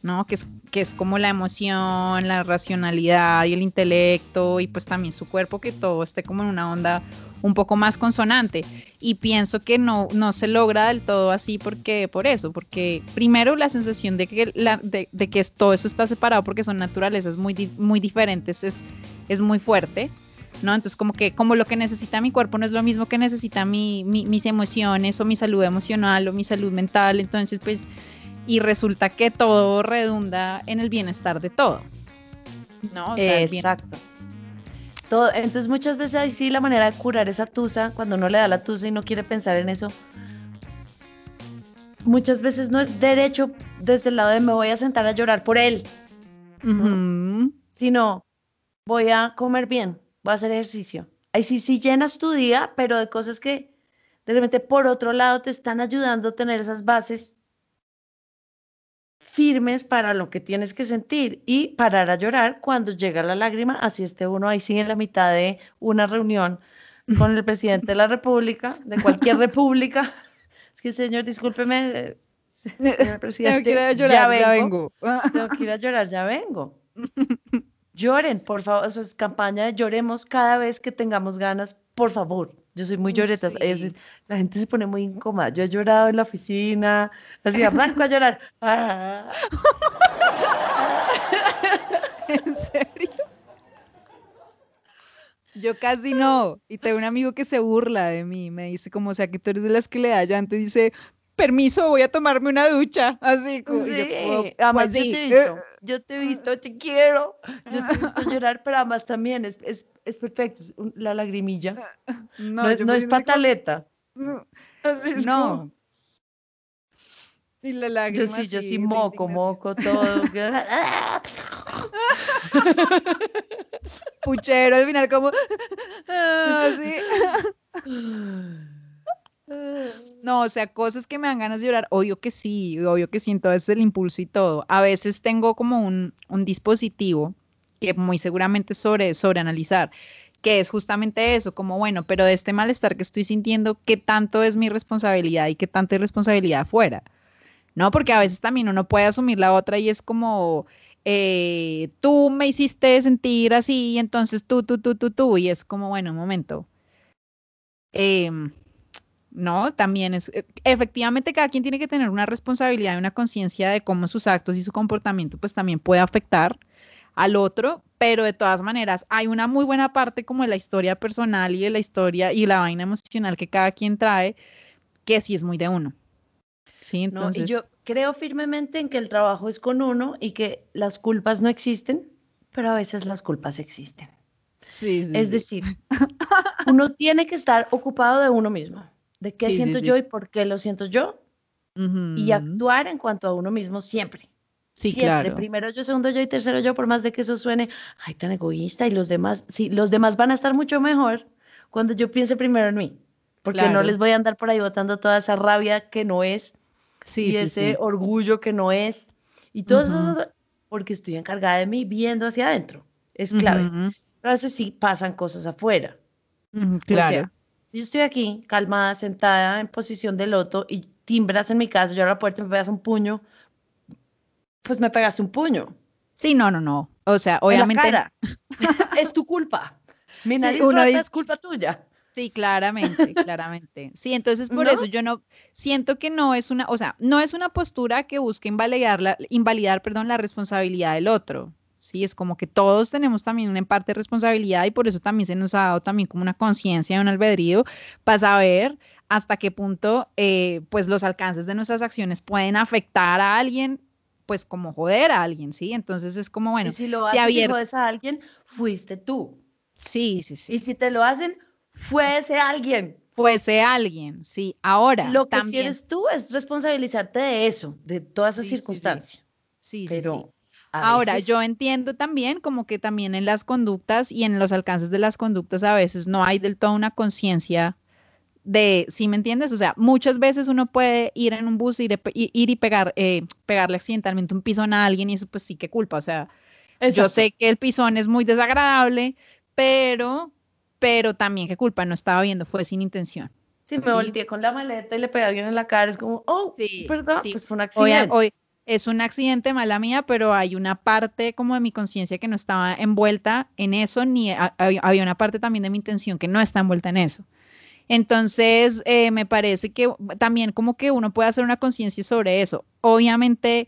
¿no? Que es, que es como la emoción, la racionalidad y el intelecto y pues también su cuerpo, que todo esté como en una onda un poco más consonante. Y pienso que no, no se logra del todo así porque, por eso, porque primero la sensación de que, la, de, que todo eso está separado porque son naturalezas muy, muy diferentes es, es muy fuerte. ¿no? Entonces, como que como lo que necesita mi cuerpo no es lo mismo que necesita mi, mis emociones o mi salud emocional o mi salud mental. Entonces, pues, y resulta que todo redunda en el bienestar de todo. ¿No? Exacto entonces muchas veces ahí sí la manera de curar esa tusa, cuando uno le da la tusa y no quiere pensar en eso, muchas veces no es derecho desde el lado de me voy a sentar a llorar por él, sino voy a comer bien, voy a hacer ejercicio. Ahí sí, sí llenas tu día, pero de cosas que de repente por otro lado te están ayudando a tener esas bases firmes para lo que tienes que sentir y parar a llorar cuando llega la lágrima, así esté uno ahí sí en la mitad de una reunión con el presidente de la república, de cualquier república. Es que señor, discúlpeme, señor presidente, Tengo que ir a llorar, ya vengo. Tengo que ir a llorar, ya vengo. Lloren, por favor, eso es campaña de lloremos cada vez que tengamos ganas, por favor. Yo soy muy lloreta, Sí. la gente se pone muy incómoda. Yo he llorado en la oficina, así arranco a llorar. Ah. ¿En serio? Yo casi no. Y tengo un amigo que se burla de mí. Me dice como, o sea, que tú eres de las que le da llanto y dice, permiso, voy a tomarme una ducha. Así como, y yo Sí, como, además pues yo sí. te he visto, yo te he visto, te quiero, yo te he visto llorar, pero además también es, es, es perfecto, es un- la lagrimilla, no, es- yo no es pataleta. No. Así es No. como- Y la Yo lágrima sí, yo sí moco, moco, todo. Puchero al final como así. No, o sea, cosas que me dan ganas de llorar, obvio que sí, obvio que siento a veces el impulso y todo. A veces tengo como un, un dispositivo que muy seguramente sobre, sobre analizar, que es justamente eso, como bueno, pero de este malestar que estoy sintiendo, ¿qué tanto es mi responsabilidad y qué tanta es responsabilidad afuera? ¿No? Porque a veces también uno puede asumir la otra y es como, eh, tú me hiciste sentir así, entonces tú, tú, tú, tú, tú, y es como, bueno, un momento. Em, no, también es, eh, efectivamente cada quien tiene que tener una responsabilidad y una conciencia de cómo sus actos y su comportamiento pues también puede afectar al otro, pero de todas maneras hay una muy buena parte como de la historia personal y de la historia y la vaina emocional que cada quien trae, que sí es muy de uno. Sí, No, entonces, y yo creo firmemente en que el trabajo es con uno y que las culpas no existen, pero a veces las culpas existen. sí, sí, Es sí. decir, uno tiene que estar ocupado de uno mismo, de qué siento yo y por qué lo siento yo, y actuar en cuanto a uno mismo siempre. Sí, Siempre, claro. primero yo, segundo yo y tercero yo, por más de que eso suene, ay, tan egoísta y los demás, sí, los demás van a estar mucho mejor cuando yo piense primero en mí, porque no les voy a andar por ahí botando toda esa rabia que no es Sí, y sí, ese sí. orgullo que no es y todo eso, porque estoy encargada de mí viendo hacia adentro, es clave. Ujú, Pero a veces sí pasan cosas afuera. O Claro. sea, yo estoy aquí, calmada, sentada en posición de loto y timbras en mi casa, yo abro la puerta y me pegas un puño, pues me pegaste un puño. Sí, no, no, no. O sea, en la obviamente. cara. es tu culpa. Mi Sí, nariz uno dice- es culpa tuya. Sí, claramente, claramente. Sí, entonces por ¿No? eso yo no siento que no es una, o sea, no es una postura que busque invalidar la, invalidar, perdón, la responsabilidad del otro. Sí, es como que todos tenemos también una en parte responsabilidad y por eso también se nos ha dado también como una conciencia y un albedrío para saber hasta qué punto eh, pues los alcances de nuestras acciones pueden afectar a alguien, pues como joder a alguien, ¿sí? Entonces es como, bueno, y si lo haces jodes a alguien, fuiste tú. sí, sí, sí. Y si te lo hacen, fue ese alguien. Fuese alguien, sí. Ahora, Lo que también. eres tú es responsabilizarte de eso, de toda esa Sí, sí, sí. Sí, sí, Pero Ahora, veces- yo entiendo también como que también en las conductas y en los alcances de las conductas a veces no hay del todo una conciencia de, ¿sí me entiendes? O sea, muchas veces uno puede ir en un bus, ir, y- ir y pegar, eh, pegarle accidentalmente un pisón a alguien y eso pues sí que culpa. O sea, yo sé que el pisón es muy desagradable, pero, pero también que culpa, no estaba viendo, fue sin intención. Si me sí. volteé con la maleta y le pegué a alguien en la cara, es como, oh, Sí, perdón, sí. pues fue un Hoy, accidente. hoy es un accidente mala mía, pero hay una parte como de mi conciencia que no estaba envuelta en eso, ni había había una parte también de mi intención que no está envuelta en eso. Entonces, eh, me parece que también como que uno puede hacer una conciencia sobre eso. Obviamente,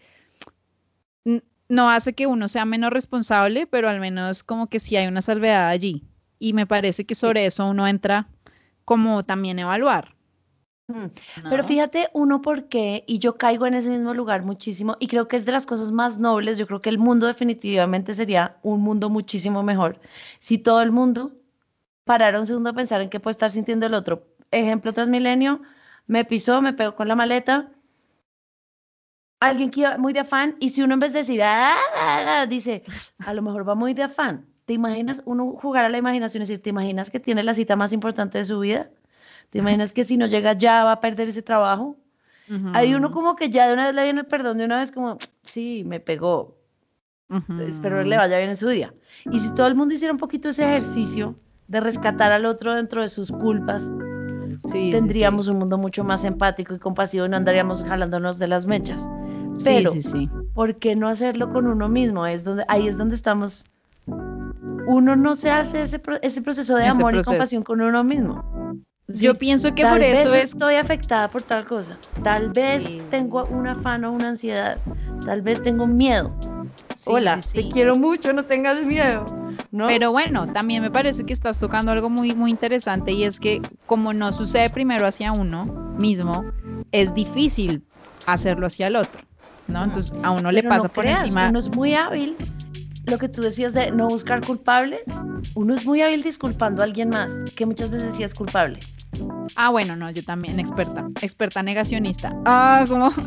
no hace que uno sea menos responsable, pero al menos como que sí hay una salvedad allí. Y me parece que sobre eso uno entra como también evaluar. Mm. Pero fíjate, uno por qué, y yo caigo en ese mismo lugar muchísimo, y creo que es de las cosas más nobles, yo creo que el mundo definitivamente sería un mundo muchísimo mejor si todo el mundo parara un segundo a pensar en qué puede estar sintiendo el otro. Ejemplo, Transmilenio, me pisó, me pegó con la maleta, alguien que iba muy de afán, y si uno en vez de decir, "Ah, ah, ah", dice, a lo mejor va muy de afán, ¿te imaginas uno jugar a la imaginación? Es decir, ¿te imaginas que tiene la cita más importante de su vida? ¿Te imaginas que si no llega ya va a perder ese trabajo? Hay uno como que ya de una vez le viene el perdón, de una vez como, sí, me pegó. Espero que le vaya bien en su día. Y si todo el mundo hiciera un poquito ese ejercicio de rescatar al otro dentro de sus culpas, tendríamos un mundo mucho más empático y compasivo y no andaríamos jalándonos de las mechas. Pero, ¿por qué no hacerlo con uno mismo? Es donde, ahí es donde estamos. Uno no se hace ese, ese proceso de amor y compasión con uno mismo. Yo pienso que por eso estoy afectada por tal cosa. Tal vez tengo un afán o una ansiedad. Tal vez tengo miedo. Hola, te quiero mucho, no tengas miedo. ¿no? Pero bueno, también me parece que estás tocando algo muy, muy interesante y es que como no sucede primero hacia uno mismo, es difícil hacerlo hacia el otro, ¿no? Entonces a uno le pasa por encima. Uno es muy hábil lo que tú decías de no buscar culpables, uno es muy hábil disculpando a alguien más, que muchas veces sí es culpable. Ah, bueno, no, yo también, experta, experta negacionista. Ah, como...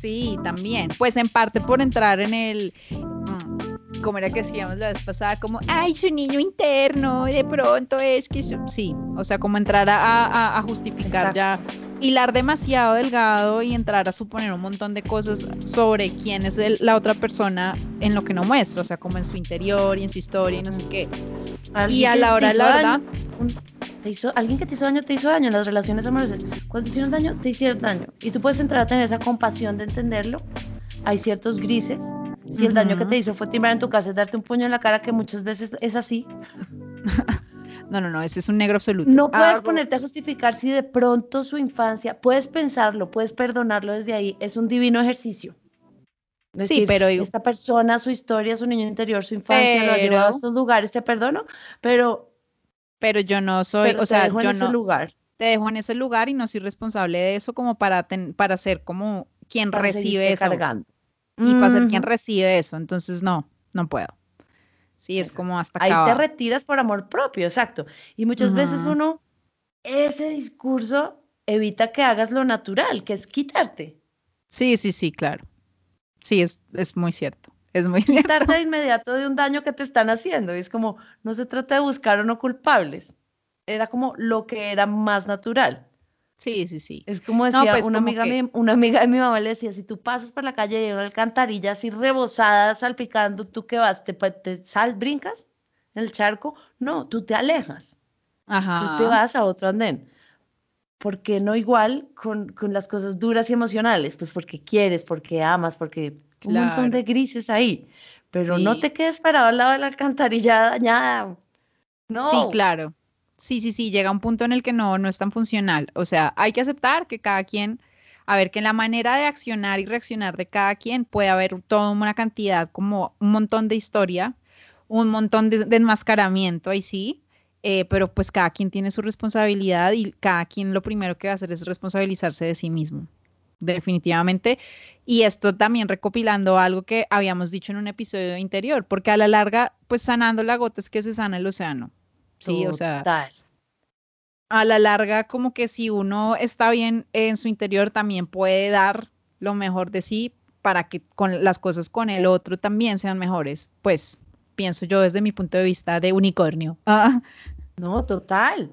sí, también. Pues en parte por entrar en el, mm, como era que decíamos la vez pasada, como, ay, su niño interno, de pronto es que, sí, o sea, como entrar a, justificar ya hilar demasiado delgado y entrar a suponer un montón de cosas sobre quién es la otra persona en lo que no muestra, o sea, como en su interior y en su historia y no sé qué. Y a la hora de la verdad... hizo, alguien que te hizo daño, te hizo daño en las relaciones amorosas. Cuando te hicieron daño, te hicieron daño. Y tú puedes entrar a tener esa compasión de entenderlo. Hay ciertos grises. Si el daño que te hizo fue timbrar en tu casa, y darte un puño en la cara, que muchas veces es así. No, no, no, ese es un negro absoluto. No puedes ponerte a justificar si de pronto su infancia, puedes pensarlo, puedes perdonarlo desde ahí, es un divino ejercicio. sí, pero esta persona, su historia, su niño interior, su infancia, lo ha llevado a estos lugares, te perdono, pero... Pero yo no soy, o sea, yo en ese lugar. Te dejo en ese lugar y no soy responsable de eso como para, para ser como quien recibe eso. Cargando. Y para ser quien recibe eso, entonces no, no puedo. Sí, es como hasta Ahí te retiras por amor propio, exacto. Y muchas veces uno, ese discurso evita que hagas lo natural, que es quitarte. Sí, sí, sí, claro. Sí, es, es muy cierto. Es muy Quitarte de inmediato de un daño que te están haciendo. Y es como, no se trata de buscar o no culpables. Era como lo que era más natural. Sí, sí, sí. Es como decía pues una, amiga una amiga de mi mamá le decía, si tú pasas por la calle y hay una alcantarilla así rebosada, salpicando, ¿tú qué vas? ¿Te, te sal, brincas en el charco? No, tú te alejas. Ajá. Tú te vas a otro andén. ¿Por qué no igual con, con, las cosas duras y emocionales? Pues porque quieres, porque amas, porque un montón de grises ahí. Pero no te quedes parado al lado de la alcantarilla dañada. No. Sí, claro. Sí, sí, sí, llega un punto en el que no, no es tan funcional. O sea, hay que aceptar que cada quien, a ver, que en la manera de accionar y reaccionar de cada quien puede haber toda una cantidad, como un montón de historia, un montón de, enmascaramiento, ahí sí, eh, pero pues cada quien tiene su responsabilidad y cada quien lo primero que va a hacer es responsabilizarse de sí mismo, definitivamente. Y esto también recopilando algo que habíamos dicho en un episodio interior, porque a la larga, pues sanando la gota es que se sana el océano. Sí, o sea, a la larga como que si uno está bien en su interior también puede dar lo mejor de sí para que con las cosas con el otro también sean mejores. Pues pienso yo desde mi punto de vista de unicornio. Ah. No, total.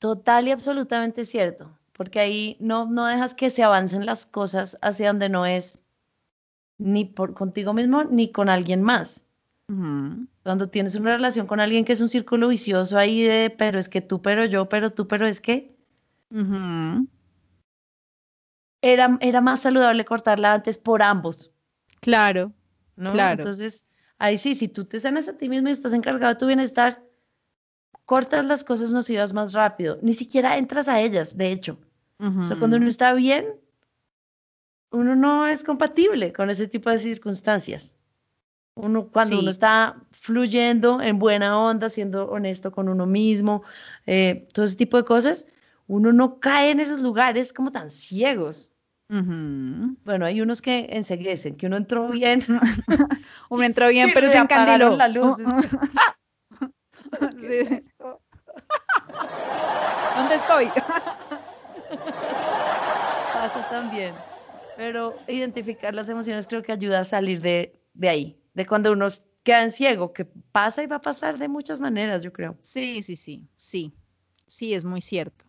Total y absolutamente cierto, porque ahí no, no dejas que se avancen las cosas hacia donde no es ni por contigo mismo ni con alguien más. Cuando tienes una relación con alguien que es un círculo vicioso ahí de, pero es que tú, pero yo, pero tú, pero es que. era, era más saludable cortarla antes por ambos. Claro, ¿no? claro. Entonces, ahí sí, si tú te sanas a ti mismo y estás encargado de tu bienestar, cortas las cosas nocivas más rápido. Ni siquiera entras a ellas, de hecho. O sea, cuando uno está bien, uno no es compatible con ese tipo de circunstancias. Uno, cuando uno está fluyendo en buena onda, siendo honesto con uno mismo, eh, todo ese tipo de cosas, uno no cae en esos lugares como tan ciegos. Bueno, hay unos que enseguecen, que uno entró bien. uno entró bien, pero se encandiló. la luz. ¿Dónde estoy? Pasa también. Pero identificar las emociones creo que ayuda a salir de, de ahí de cuando uno queda en ciego, que pasa y va a pasar de muchas maneras, yo creo. Sí, sí, sí, sí, sí, es muy cierto.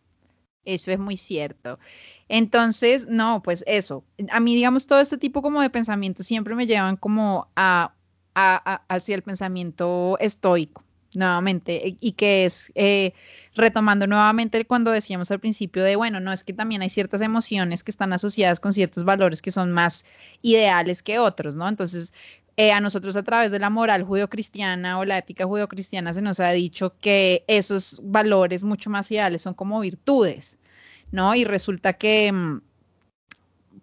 Eso es muy cierto. Entonces, no, pues eso. A mí, digamos, todo este tipo como de pensamientos siempre me llevan como a, hacia el pensamiento estoico, nuevamente, y que es eh, retomando nuevamente cuando decíamos al principio de, bueno, no es que también hay ciertas emociones que están asociadas con ciertos valores que son más ideales que otros, ¿no? Entonces, eh, a nosotros a través de la moral judeocristiana o la ética judeocristiana se nos ha dicho que esos valores mucho más ideales son como virtudes, ¿no? Y resulta que, mm,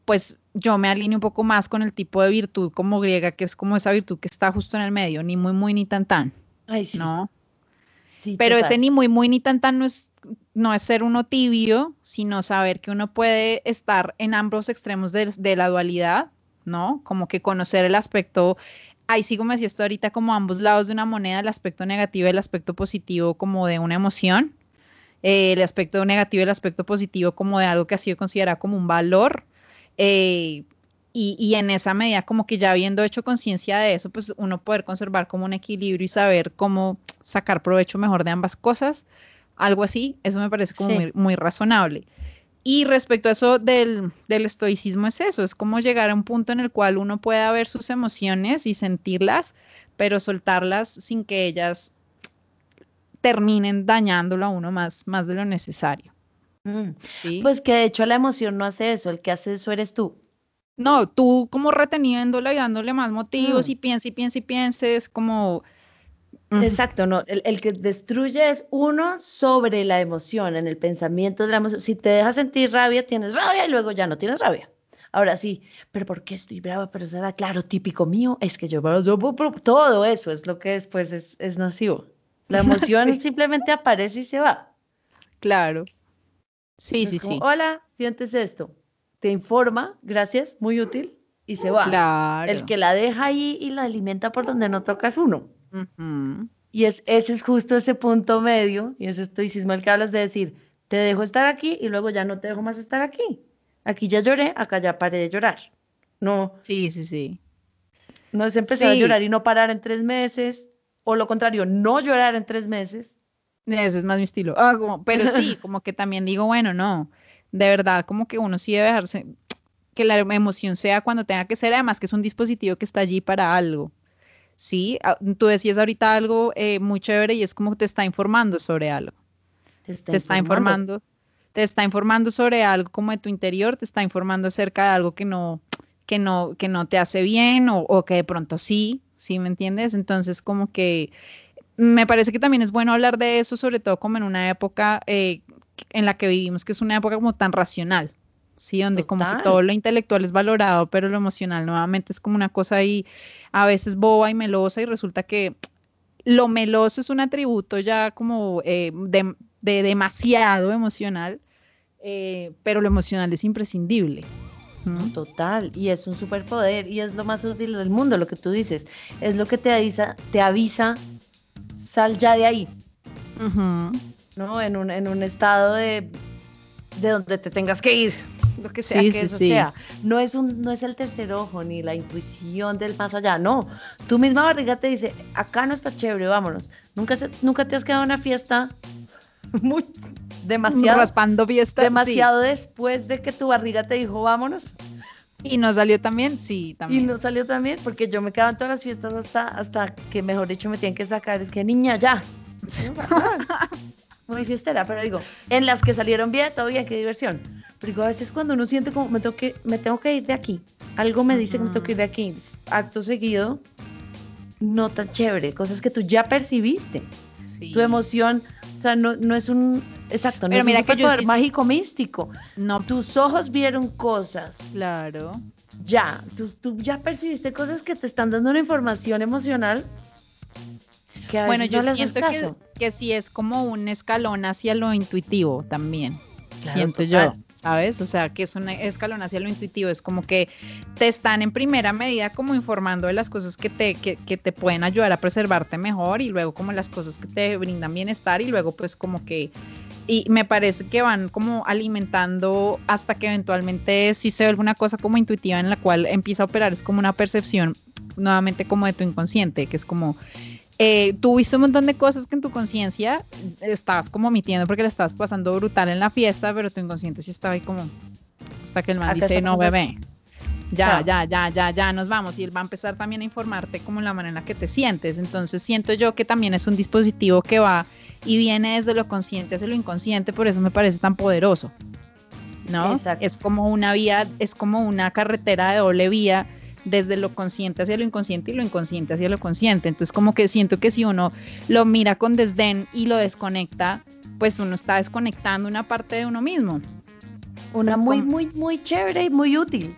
pues yo me alineo un poco más con el tipo de virtud como griega, que es como esa virtud que está justo en el medio, ni muy, muy, ni tan, tan. Ay, sí. ¿No? Pero ese ni muy, muy, ni tan, tan no es, no es ser uno tibio, sino saber que uno puede estar en ambos extremos de, la dualidad, ¿no? Como que conocer el aspecto, ahí sí como decía esto ahorita, como ambos lados de una moneda, el aspecto negativo y el aspecto positivo como de una emoción, eh, el aspecto negativo y el aspecto positivo como de algo que ha sido considerado como un valor. Eh, y, en esa medida, como que ya habiendo hecho conciencia de eso, pues uno poder conservar como un equilibrio y saber cómo sacar provecho mejor de ambas cosas, algo así, eso me parece como muy, razonable. Y respecto a eso del, del, estoicismo es eso, es como llegar a un punto en el cual uno pueda ver sus emociones y sentirlas, pero soltarlas sin que ellas terminen dañándolo a uno más, más de lo necesario. Mm. ¿Sí? Pues que de hecho la emoción no hace eso, el que hace eso eres tú. No, tú como reteniéndola y dándole más motivos mm. y piensa y piensa y pienses como... Exacto, no, el, que destruye es uno sobre la emoción, en el pensamiento de la emoción. Si te dejas sentir rabia, tienes rabia y luego ya no tienes rabia. Ahora sí, pero ¿por qué estoy brava? Pero será claro, típico mío, es que yo, todo eso es lo que después es, nocivo. La emoción simplemente aparece y se va. Claro. Sí, sí, sí. Hola, sientes esto te informa, gracias, muy útil, y se va. Claro. El que la deja ahí y la alimenta por donde no tocas uno. Y es, ese es justo ese punto medio, y ese estoicismo el que hablas de decir, te dejo estar aquí y luego ya no te dejo más estar aquí. Aquí ya lloré, acá ya paré de llorar. No. Sí, sí, sí. No es empezar a llorar y no parar en tres meses, o lo contrario, no llorar en tres meses. Ese es más mi estilo. Ah, pero sí, como que también digo, bueno, no de verdad como que uno sí debe dejarse que la emoción sea cuando tenga que ser, además que es un dispositivo que está allí para algo. Sí, tú decías ahorita algo eh, muy chévere y es como que te está informando sobre algo. Te está, informando. Te está informando sobre algo como de tu interior, te está informando acerca de algo que no, que no, que no te hace bien o, que de pronto sí, ¿sí me entiendes? Entonces como que me parece que también es bueno hablar de eso, sobre todo como en una época eh, en la que vivimos, que es una época como tan racional, ¿sí? Donde como que todo lo intelectual es valorado, pero lo emocional nuevamente es como una cosa ahí a veces boba y melosa y resulta que lo meloso es un atributo ya como eh, de, demasiado emocional, eh, pero lo emocional es imprescindible. Total, y es un superpoder y es lo más útil del mundo, lo que tú dices, es lo que te avisa, te avisa, sal ya de ahí. ¿No? En un, en un estado de, de donde te tengas que ir, lo que sea que eso sea. No es, un, no es el tercer ojo ni la intuición del más allá, no. Tu misma barriga te dice, acá no está chévere, vámonos. Nunca, nunca te has quedado en una fiesta muy, demasiado. Raspando fiesta. Demasiado después de que tu barriga te dijo, vámonos. ¿Y no salió también? Sí, también. Y no salió también, porque yo me quedaba en todas las fiestas hasta, hasta que, mejor dicho, me tienen que sacar. Es que, niña, ya. muy fiestera, pero digo, en las que salieron bien, todo bien, qué diversión. Pero digo, a veces cuando uno siente como me tengo que, me tengo que ir de aquí, algo me dice que me tengo que ir de aquí, acto seguido, no tan chévere, cosas que tú ya percibiste. Tu emoción, o sea, no, no es un, exacto, no es mira un que poder mágico místico. No, tus ojos vieron cosas. Claro. Ya, tú, tú ya percibiste cosas que te están dando una información emocional bueno, yo siento que, que, sí es como un escalón hacia lo intuitivo también. siento yo. ¿sabes? O sea, que es un escalón hacia lo intuitivo, es como que te están en primera medida como informando de las cosas que te, que, que, te pueden ayudar a preservarte mejor y luego como las cosas que te brindan bienestar y luego pues como que y me parece que van como alimentando hasta que eventualmente si se ve alguna cosa como intuitiva en la cual empieza a operar, es como una percepción nuevamente como de tu inconsciente, que es como eh, tú viste un montón de cosas que en tu conciencia estabas como omitiendo porque le estabas pasando brutal en la fiesta, pero tu inconsciente sí estaba ahí como hasta que el man dice, no, bebé, ya, ya, ya, ya, ya, nos vamos. Y él va a empezar también a informarte como la manera en la que te sientes. Entonces siento yo que también es un dispositivo que va y viene desde lo consciente hacia lo inconsciente, por eso me parece tan poderoso. ¿No? Es como una vía, es como una carretera de doble vía desde lo consciente hacia lo inconsciente y lo inconsciente hacia lo consciente. Entonces como que siento que si uno lo mira con desdén y lo desconecta, pues uno está desconectando una parte de uno mismo. Una muy, muy, muy chévere y muy útil.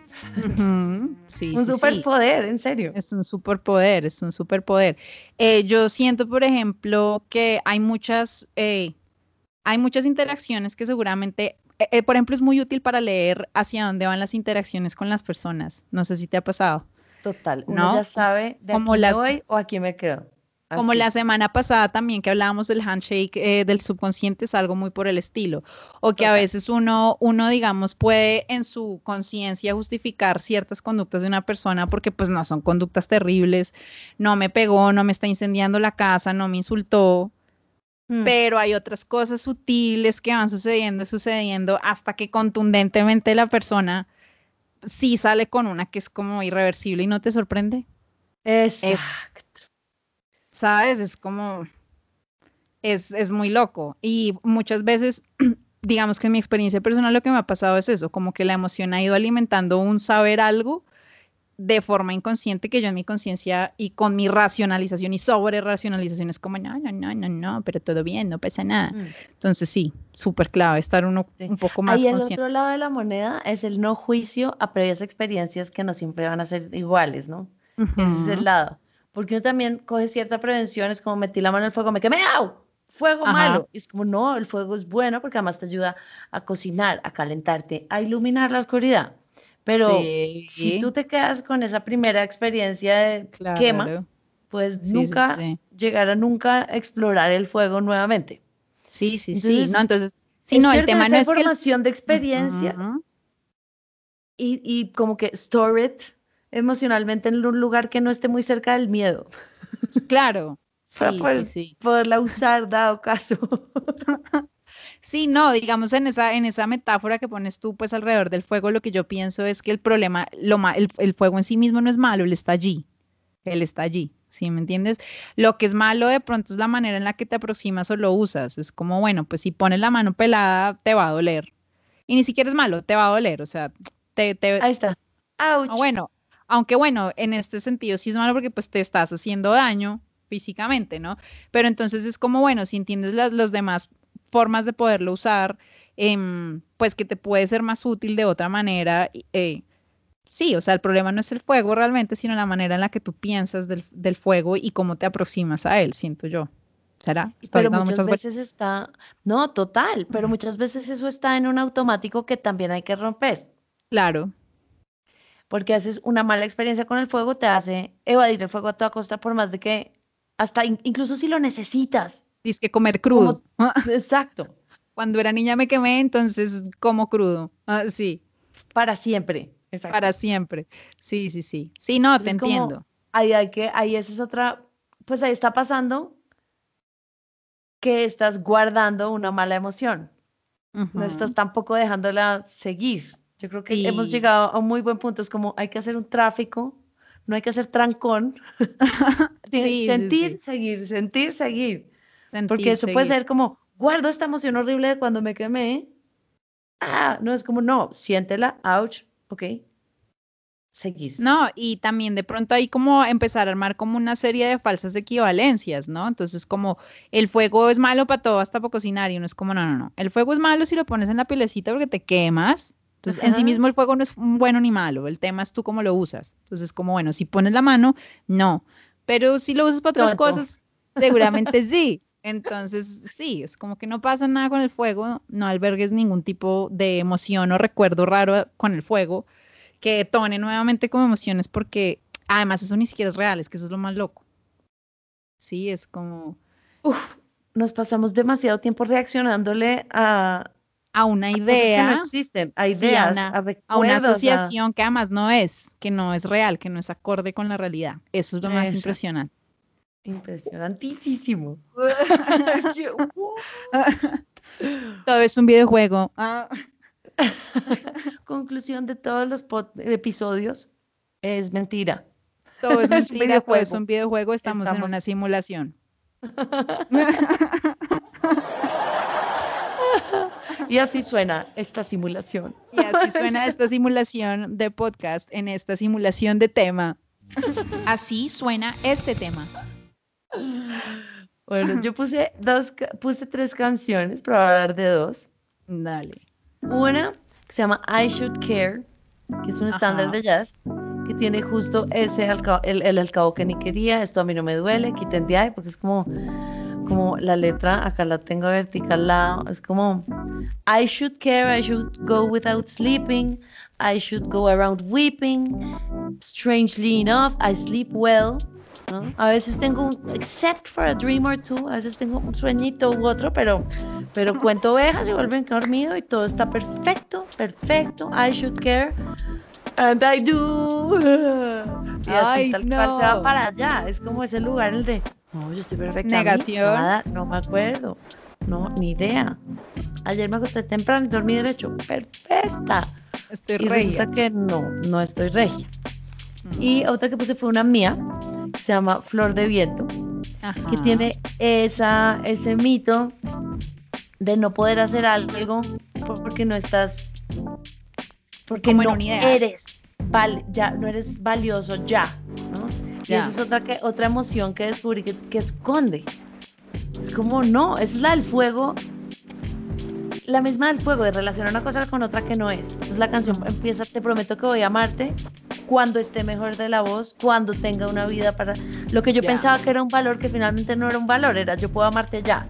sí, un superpoder, en serio. Es un superpoder, es un superpoder. Eh, yo siento, por ejemplo, que hay muchas, eh, hay muchas interacciones que seguramente, eh, por ejemplo, es muy útil para leer hacia dónde van las interacciones con las personas. No sé si te ha pasado. Total, uno ya sabe de aquí las... voy o aquí me quedo. Como la semana pasada también que hablábamos del handshake eh, del subconsciente es algo muy por el estilo. O que a veces uno, uno, digamos, puede en su conciencia justificar ciertas conductas de una persona porque pues no son conductas terribles, no me pegó, no me está incendiando la casa, no me insultó. Mm. Pero hay otras cosas sutiles que van sucediendo, sucediendo, hasta que contundentemente la persona sí sale con una que es como irreversible y no te sorprende. Exacto. ¿sabes? Es como, es, es muy loco. Y muchas veces, digamos que en mi experiencia personal lo que me ha pasado es eso, como que la emoción ha ido alimentando un saber algo de forma inconsciente que yo en mi conciencia y con mi racionalización y sobre racionalización es como, no, no, no, no, no, pero todo bien, no pasa nada. Mm. Entonces sí, súper clave estar uno un poco más Ahí el otro lado de la moneda es el no juicio a previas experiencias que no siempre van a ser iguales, ¿no? Ese es el lado porque uno también coge cierta prevención, es como metí la mano en el fuego, me quemé, ¡au! Fuego malo. Y es como, no, el fuego es bueno porque además te ayuda a cocinar, a calentarte, a iluminar la oscuridad. Pero si tú te quedas con esa primera experiencia de quema, pues nunca llegar a nunca explorar el fuego nuevamente. Sí, sí, sí. No, entonces, si no, el tema no es formación de experiencia y, y como que store it emocionalmente en un lugar que no esté muy cerca del miedo. Claro. Para sí, sí, poderla usar dado caso. Sí, no, digamos en esa, en esa metáfora que pones tú, pues alrededor del fuego, lo que yo pienso es que el problema, lo el, el fuego en sí mismo no es malo, él está allí, él está allí, ¿sí me entiendes? Lo que es malo de pronto es la manera en la que te aproximas o lo usas, es como, bueno, pues si pones la mano pelada, te va a doler. Y ni siquiera es malo, te va a doler, o sea, te... te Ahí está. Ouch. bueno, aunque bueno, en este sentido sí es malo porque pues te estás haciendo daño físicamente, ¿no? Pero entonces es como, bueno, si entiendes las demás formas de poderlo usar, em, pues que te puede ser más útil de otra manera. Eh, sí, o sea, el problema no es el fuego realmente, sino la manera en la que tú piensas del, fuego y cómo te aproximas a él, siento yo. ¿Será? pero muchas veces está, no, total, pero muchas veces eso está en un automático que también hay que romper. Claro porque haces una mala experiencia con el fuego, te hace evadir el fuego a toda costa, por más de que, hasta incluso si lo necesitas. Tienes que comer crudo. exacto. Cuando era niña me quemé, entonces como crudo. Ah, sí. Para siempre. Para siempre. Sí, sí, sí. Sí, no, te entiendo. Ahí hay que, ahí esa es otra, pues ahí está pasando que estás guardando una mala emoción. No estás tampoco dejándola seguir. Yo creo que hemos llegado a un muy buen punto. Es como hay que hacer un tráfico, no hay que hacer trancón. sentir, seguir, sentir, seguir. Porque eso puede ser como, guardo esta emoción horrible de cuando me quemé. Ah, no es como, no, siéntela, ouch, ok, seguir. No, y también de pronto hay como empezar a armar como una serie de falsas equivalencias, ¿no? Entonces como el fuego es malo para todo hasta para cocinar y uno es como, no, no, no, el fuego es malo si lo pones en la pielecita porque te quemas entonces, en sí mismo el fuego no es bueno ni malo, el tema es tú cómo lo usas. Entonces, como bueno, si pones la mano, no. Pero si lo usas para otras cosas, seguramente sí. Entonces, sí, es como que no pasa nada con el fuego, no albergues ningún tipo de emoción o recuerdo raro con el fuego que tone nuevamente como emociones porque además eso ni siquiera es real, es que eso es lo más loco. Sí, es como... Uf, nos pasamos demasiado tiempo reaccionándole a, a una idea. Que no existen, a ideas, a, una, asociación que además no es, que no es real, que no es acorde con la realidad. Eso es lo más impresionante. Impresionantísimo. Todo es un videojuego. Ah. Conclusión de todos los episodios es mentira. Todo es, un videojuego. Es un videojuego, estamos, en una simulación. y así suena esta simulación. Y así suena esta simulación de podcast en esta simulación de tema. Así suena este tema. Bueno, yo puse dos, puse tres canciones para hablar de dos. Dale. Una que se llama I Should Care, que es un estándar de jazz, que tiene justo ese el, el alcabo que ni quería, esto a mí no me duele, quiten de ahí, porque es como, como la letra, acá la tengo vertical al lado, es como I should care, I should go without sleeping, I should go around weeping, strangely enough, I sleep well. A veces tengo un, except for a dream or two, a veces tengo un sueñito u otro, pero, pero cuento ovejas y vuelven dormido y todo está perfecto, perfecto. I should care. And I do. Y así tal cual se va para allá. Es como ese lugar el de, no, yo estoy perfecta. Negación. Nada, no me acuerdo. No, ni idea. Ayer me acosté temprano y dormí derecho. Perfecta. Estoy y resulta que no, no estoy regia. Y otra que puse fue una mía, se llama Flor de Viento, que tiene esa, ese mito de no poder hacer algo porque no estás, porque no eres, ya, no eres valioso ya, ¿no? Y esa es otra, que, otra emoción que descubrí que, que esconde. Es como, no, es la del fuego la misma del fuego, de relacionar una cosa con otra que no es. Entonces la canción empieza, te prometo que voy a amarte cuando esté mejor de la voz, cuando tenga una vida para... Lo que yo pensaba que era un valor, que finalmente no era un valor, era yo puedo amarte ya.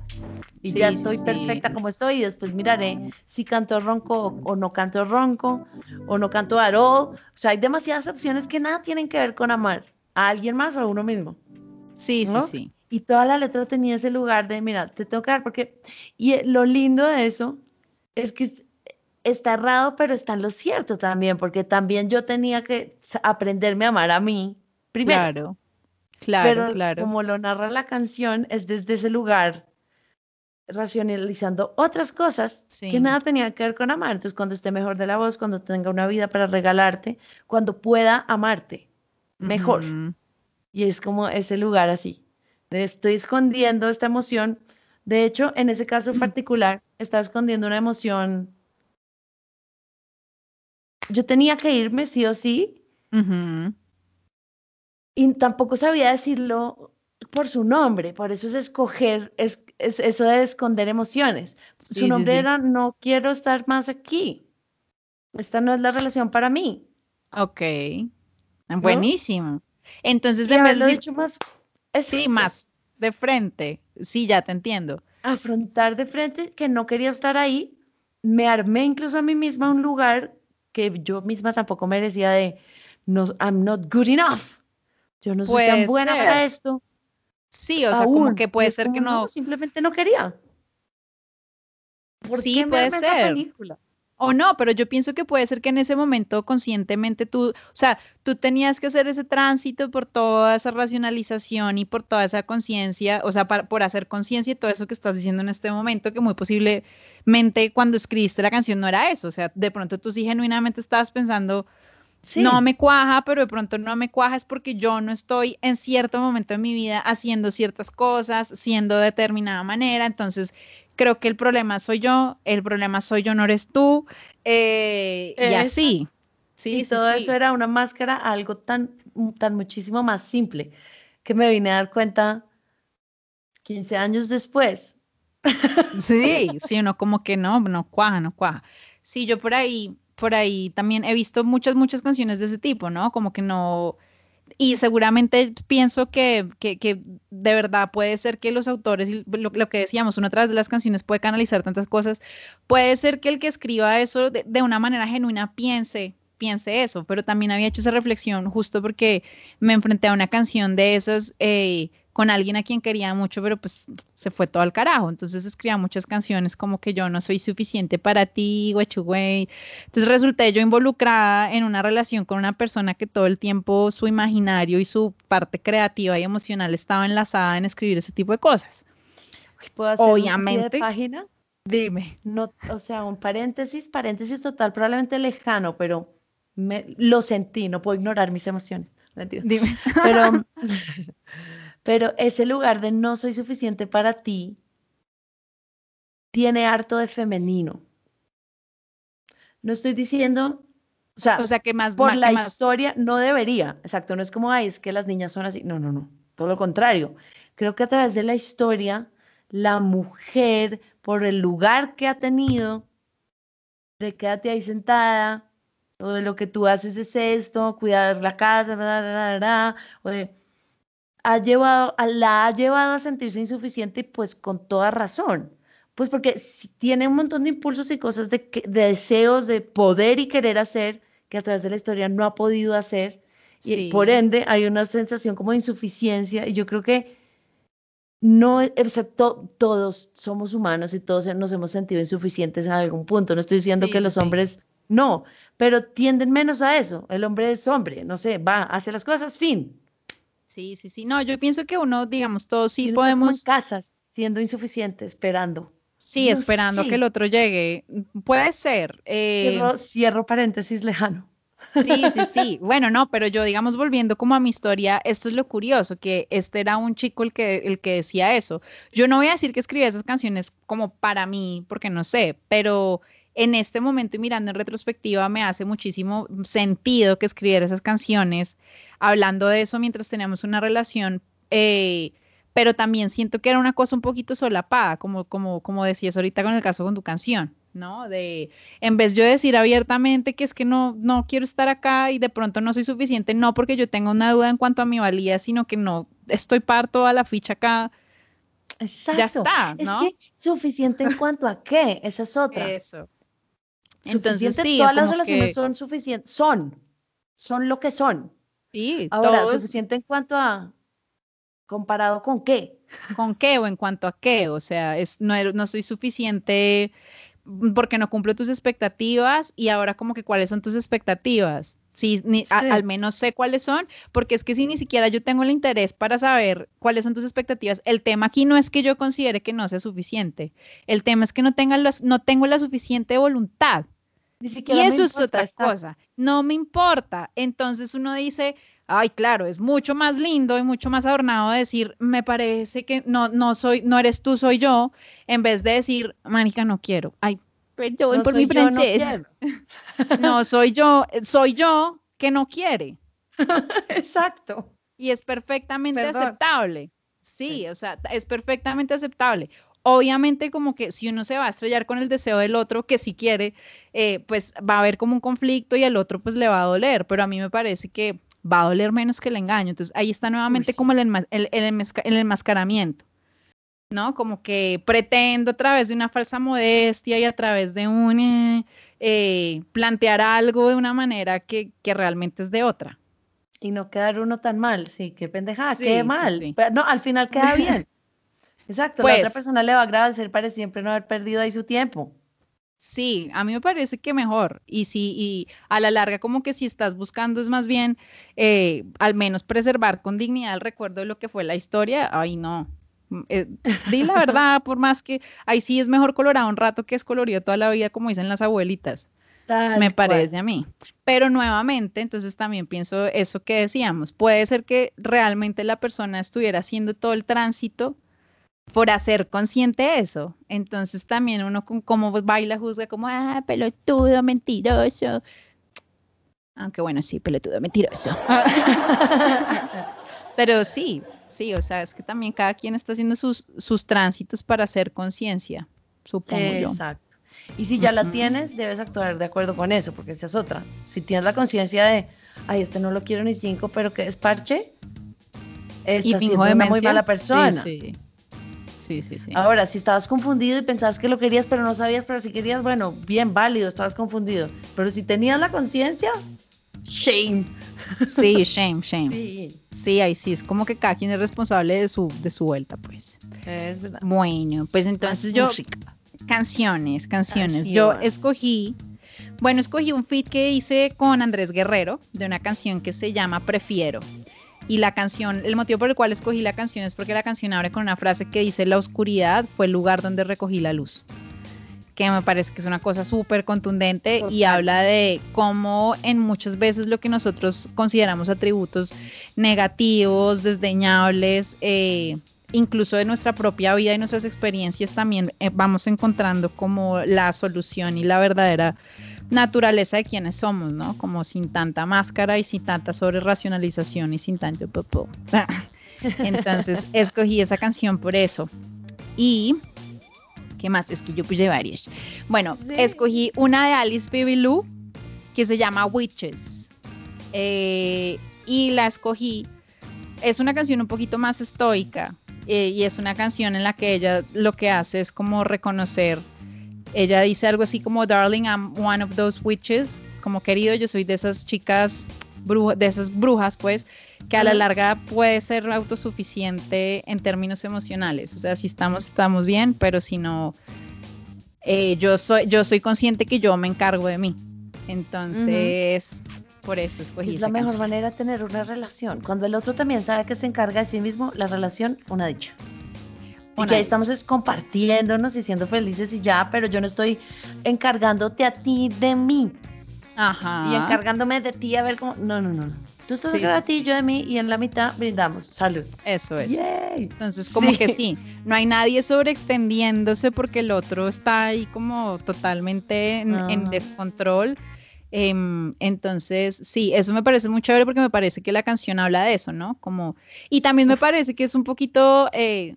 Y ya estoy perfecta como estoy y después miraré si canto ronco o, no canto ronco o no canto all. O sea, hay demasiadas opciones que nada tienen que ver con amar a alguien más o a uno mismo. Sí, sí, sí. Y toda la letra tenía ese lugar de, mira, te tengo que dar, porque, y lo lindo de eso es que está errado, pero está en lo cierto también, porque también yo tenía que aprenderme a amar a mí primero. Claro, claro, pero claro. Como lo narra la canción, es desde ese lugar racionalizando otras cosas que nada tenían que ver con amar. Entonces, cuando esté mejor de la voz, cuando tenga una vida para regalarte, cuando pueda amarte mejor. Y es como ese lugar así. estoy escondiendo esta emoción de hecho, en ese caso en particular, estaba escondiendo una emoción. Yo tenía que irme sí o sí. Y tampoco sabía decirlo por su nombre, por eso es escoger, es, eso de esconder emociones. su nombre era no quiero estar más aquí. Esta no es la relación para mí. Ok. Buenísimo. Entonces, en vez de... dicho más... Sí, más de frente. Sí, ya te entiendo. Afrontar de frente que no quería estar ahí. Me armé incluso a mí misma un lugar que yo misma tampoco merecía de no, I'm not good enough. Yo no soy tan buena para esto. Sí, o sea, como que puede ser que no... Simplemente no quería. sí, puede ser. O no, pero yo pienso que puede ser que en ese momento conscientemente tú, o sea, tú tenías que hacer ese tránsito por toda esa racionalización y por toda esa conciencia, o sea, por hacer conciencia y todo eso que estás diciendo en este momento, que muy posiblemente cuando escribiste la canción no era eso, o sea, de pronto tú sí genuinamente estabas pensando, no me cuaja, pero de pronto no me cuaja es porque yo no estoy en cierto momento de mi vida haciendo ciertas cosas, siendo de determinada manera, entonces creo que el problema soy yo, el problema soy yo, no eres tú, eh, y así. Sí, y todo eso era una máscara, algo tan, tan muchísimo más simple, que me vine a dar cuenta 15 años después. Sí, sí, uno como que no, no cuaja, no cuaja. Sí, yo por ahí, por ahí también he visto muchas, muchas canciones de ese tipo, ¿no? Como que no, y seguramente pienso que, que, de verdad puede ser que los autores, lo, lo, que decíamos, una través de las canciones puede canalizar tantas cosas, puede ser que el que escriba eso de, una manera genuina piense piense eso, pero también había hecho esa reflexión justo porque me enfrenté a una canción de esas eh, con alguien a quien quería mucho, pero pues se fue todo al carajo. Entonces escribía muchas canciones como que yo no soy suficiente para ti, güey. Entonces resulté yo involucrada en una relación con una persona que todo el tiempo su imaginario y su parte creativa y emocional estaba enlazada en escribir ese tipo de cosas. ¿Puedo hacer Obviamente. Un página? Dime. No, o sea, un paréntesis, paréntesis total, probablemente lejano, pero me, lo sentí, no puedo ignorar mis emociones. Dime. Pero Pero ese lugar de no soy suficiente para ti tiene harto de femenino. No estoy diciendo, o sea, o sea que más por la historia no debería, exacto, no es como, ay, es que las niñas son así, no, no, no, todo lo contrario. Creo que a través de la historia, la mujer, por el lugar que ha tenido, de quédate ahí sentada, o de lo que tú haces es esto, cuidar la casa, bla, bla, bla, o de ha llevado, la ha llevado a sentirse insuficiente y pues con toda razón. Pues porque tiene un montón de impulsos y cosas de, deseos de poder y querer hacer que a través de la historia no ha podido hacer. Y por ende hay una sensación como de insuficiencia. Y yo creo que no, excepto todos somos humanos y todos nos hemos sentido insuficientes en algún punto. No estoy diciendo que los hombres no, pero tienden menos a eso. El hombre es hombre, no sé, va, hace las cosas, fin. Sí, sí, sí. No, yo pienso que uno, digamos, todos sí podemos. En casas, siendo insuficiente, esperando. Sí, esperando que el otro llegue. Puede ser. Eh, cierro, paréntesis lejano. Sí, sí, sí. Bueno, no, pero yo, digamos, volviendo como a mi historia, esto es lo curioso, que este era un chico el que, el que decía eso. Yo no voy a decir que escribía esas canciones como para mí, porque no sé, pero en este momento y mirando en retrospectiva me hace muchísimo sentido que escribiera esas canciones hablando de eso mientras teníamos una relación, eh, pero también siento que era una cosa un poquito solapada, como, como, como decías ahorita con el caso con tu canción, ¿no? De, en vez yo decir abiertamente que es que no, no quiero estar acá y de pronto no soy suficiente, no porque yo tenga una duda en cuanto a mi valía, sino que no estoy parto a la ficha acá. Exacto. Ya está, ¿no? Es que suficiente en cuanto a qué, esa es otra. Eso. Entonces, sí, todas las relaciones son suficientes, son, son lo que son. Sí, Ahora, suficiente en cuanto a, comparado con qué. ¿Con qué o en cuanto a qué? O sea, es, no, no soy suficiente porque no cumplo tus expectativas y ahora como que cuáles son tus expectativas. Sí, ni, al menos sé cuáles son, porque es que si ni siquiera yo tengo el interés para saber cuáles son tus expectativas, el tema aquí no es que yo considere que no sea suficiente, el tema es que no, tenga no tengo la suficiente voluntad y eso es otra cosa. No me importa. Entonces uno dice, ay, claro, es mucho más lindo y mucho más adornado decir, me parece que no, no soy, no eres tú, soy yo, en vez de decir, manica, no quiero. Ay, perdón por mi francés. No, soy yo, soy yo que no quiere. Exacto. Y es perfectamente aceptable. Sí, o sea, es perfectamente aceptable obviamente como que si uno se va a estrellar con el deseo del otro que si quiere, eh, pues va a haber como un conflicto y al otro pues le va a doler, pero a mí me parece que va a doler menos que el engaño. Entonces ahí está nuevamente como el, el, el, enmascaramiento. ¿no? Como que pretendo a través de una falsa modestia y a través de un eh, eh, plantear algo de una manera que, que, realmente es de otra. Y no quedar uno tan mal, sí, qué pendejada, qué mal. no, al final queda bien. Exacto, la otra pues persona le va a agradecer para siempre no haber perdido ahí su tiempo. Sí, a mí me parece que mejor. Y sí, y a la larga, como que si estás buscando es más bien eh, al menos preservar con dignidad el recuerdo de lo que fue la historia. Ay, no. Mm, eh, di la verdad, por más que ahí sí es mejor colorado un rato que es colorido toda la vida, como dicen las abuelitas. me parece a mí. Pero nuevamente, entonces también pienso eso que decíamos. Puede ser que realmente la persona estuviera haciendo todo el tránsito por hacer consciente eso. Entonces también uno como baila juzga como, ah, pelotudo, mentiroso. Aunque bueno, sí, pelotudo, mentiroso. Pero sí, sí, o sea, es que también cada quien está haciendo sus, sus tránsitos para hacer conciencia, supongo yo. Exacto. Y si ya la tienes, debes actuar de acuerdo con eso, porque esa es otra. Si tienes la conciencia de, ay, este no lo quiero ni cinco, pero que es parche, y siendo una muy mala persona. sí. Sí, sí, sí. Ahora, si estabas confundido y pensabas que lo querías, pero no sabías, pero si querías, bueno, bien válido, estabas confundido. Pero si tenías la conciencia, shame. Sí, shame, shame. Sí. sí, ahí sí, es como que cada quien es responsable de su, de su vuelta, pues. Es verdad. Bueno, pues entonces yo... Canciones, canciones. Yo escogí, bueno, escogí un feat que hice con Andrés Guerrero de una canción que se llama Prefiero. Y la canción, el motivo por el cual escogí la canción es porque la canción abre con una frase que dice, la oscuridad fue el lugar donde recogí la luz. Que me parece que es una cosa súper contundente y habla de cómo en muchas veces lo que nosotros consideramos atributos negativos, desdeñables, eh, incluso de nuestra propia vida y nuestras experiencias también eh, vamos encontrando como la solución y la verdadera naturaleza de quienes somos, ¿no? Como sin tanta máscara y sin tanta sobre racionalización y sin tanto popo. Entonces escogí esa canción por eso. Y ¿qué más? Es que yo puse varias. Bueno, escogí una de Alice Lou que se llama Witches. Eh, y la escogí. Es una canción un poquito más estoica. Eh, y es una canción en la que ella lo que hace es como reconocer ella dice algo así como, darling, I'm one of those witches, como querido, yo soy de esas chicas, de esas brujas, pues, que a la larga puede ser autosuficiente en términos emocionales. O sea, si estamos, estamos bien, pero si no, eh, yo, soy, yo soy consciente que yo me encargo de mí. Entonces, por eso escogí. Es la mejor manera de tener una relación. Cuando el otro también sabe que se encarga de sí mismo, la relación, una dicha. Y que ahí estamos es compartiéndonos y siendo felices y ya, pero yo no estoy encargándote a ti de mí. Ajá. Y encargándome de ti a ver cómo. No, no, no. Tú estás sí, a ti, yo de mí, y en la mitad brindamos. Salud. Eso es. Entonces, como que sí, no hay nadie sobreextendiéndose porque el otro está ahí como totalmente en, descontrol. Em, entonces, sí, eso me parece muy chévere porque me parece que la canción habla de eso, ¿no? Como, y también me parece que es un poquito, eh,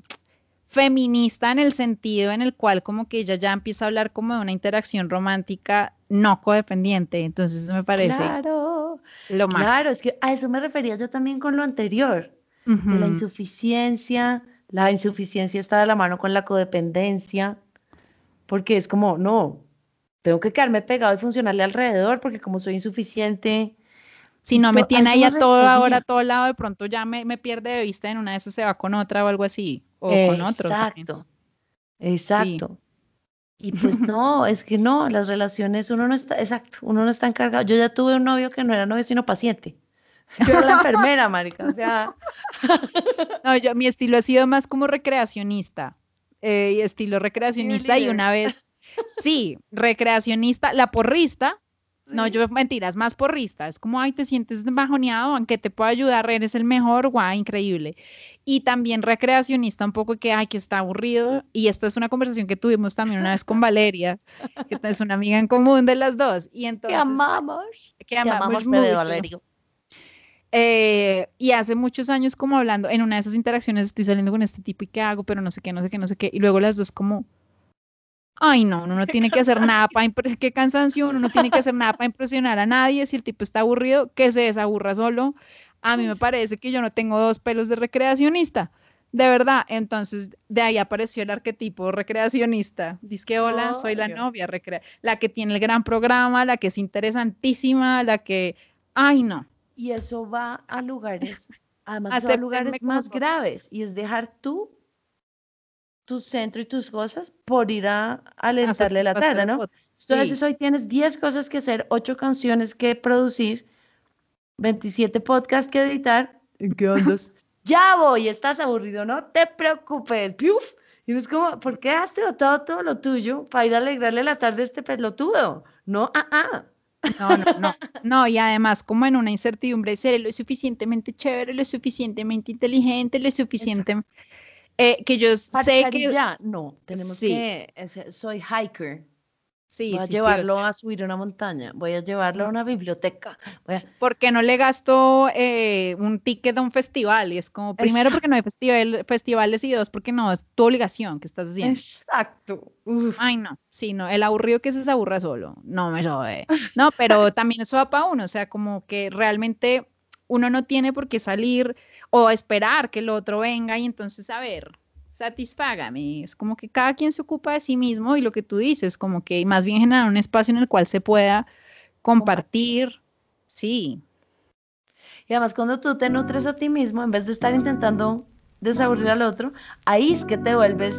feminista en el sentido en el cual como que ella ya empieza a hablar como de una interacción romántica no codependiente, entonces me parece claro, lo más. Claro, es que a eso me refería yo también con lo anterior, de la insuficiencia, la insuficiencia está de la mano con la codependencia, porque es como, no, tengo que quedarme pegado y funcionarle alrededor, porque como soy insuficiente, si no me tiene ahí a todo ahora a todo lado, de pronto ya me, me, pierde de vista en una de esas se va con otra o algo así o con otro. Exacto, exacto. Y pues no, es que no, las relaciones, uno no está, exacto, uno no está encargado. Yo ya tuve un novio que no era novio, sino paciente. Yo era la enfermera, marica, o sea. No, yo, mi estilo ha sido más como recreacionista, eh, estilo recreacionista, y una vez, sí, recreacionista, la porrista, no, yo mentiras, más porrista. Es como, ay, te sientes bajoneado, aunque te pueda ayudar, eres el mejor, guau, increíble. Y también recreacionista un poco que, ay, que está aburrido. Y esta es una conversación que tuvimos también una vez con Valeria, que es una amiga en común de las dos. Y entonces, que amamos. Que amamos, amamos Valerio. Eh, y hace muchos años como hablando, en una de esas interacciones estoy saliendo con este tipo y qué hago, pero no sé qué, no sé qué, no sé qué. Y luego las dos como, Ay, no, uno no tiene que hacer nada para qué cansancio, uno no tiene que hacer nada para impresionar a nadie. Si el tipo está aburrido, que se desaburra solo. A mí me parece que yo no tengo dos pelos de recreacionista. De verdad, entonces de ahí apareció el arquetipo recreacionista. Dice que hola, soy la novia, recrea la que tiene el gran programa, la que es interesantísima, la que, ay no. Y eso va a lugares, además a lugares más graves y es dejar tú tu centro y tus cosas por ir a alentarle la tarde, ¿no? Entonces hoy tienes 10 cosas que hacer, 8 canciones que producir, 27 podcasts que editar. ¿En qué andas? ya voy, estás aburrido, no te preocupes. ¡Piuf! Y es como, ¿por qué has todo, todo lo tuyo para ir a alegrarle la tarde a este pelotudo? No, ah, ah. No, no, no. No, y además, como en una incertidumbre, ser lo suficientemente chévere, lo suficientemente inteligente, lo suficiente. Eh, que yo sé que ya no tenemos que soy hiker. Sí voy a llevarlo a subir una montaña voy a llevarlo a una biblioteca voy ¿por qué no le gasto eh, un ticket a un festival y es como primero porque no hay festival, festivales y dos porque no es tu obligación que estás haciendo. Exacto. Ay no sí no el aburrido que se aburra solo no me jode. No pero también eso va para uno o sea como que realmente uno no tiene por qué salir o esperar que el otro venga y entonces a ver, satisfágame. Es como que cada quien se ocupa de sí mismo y lo que tú dices, como que más bien generar un espacio en el cual se pueda compartir. Sí. Y además cuando tú te nutres a ti mismo, en vez de estar intentando desaburrir al otro, ahí es que te vuelves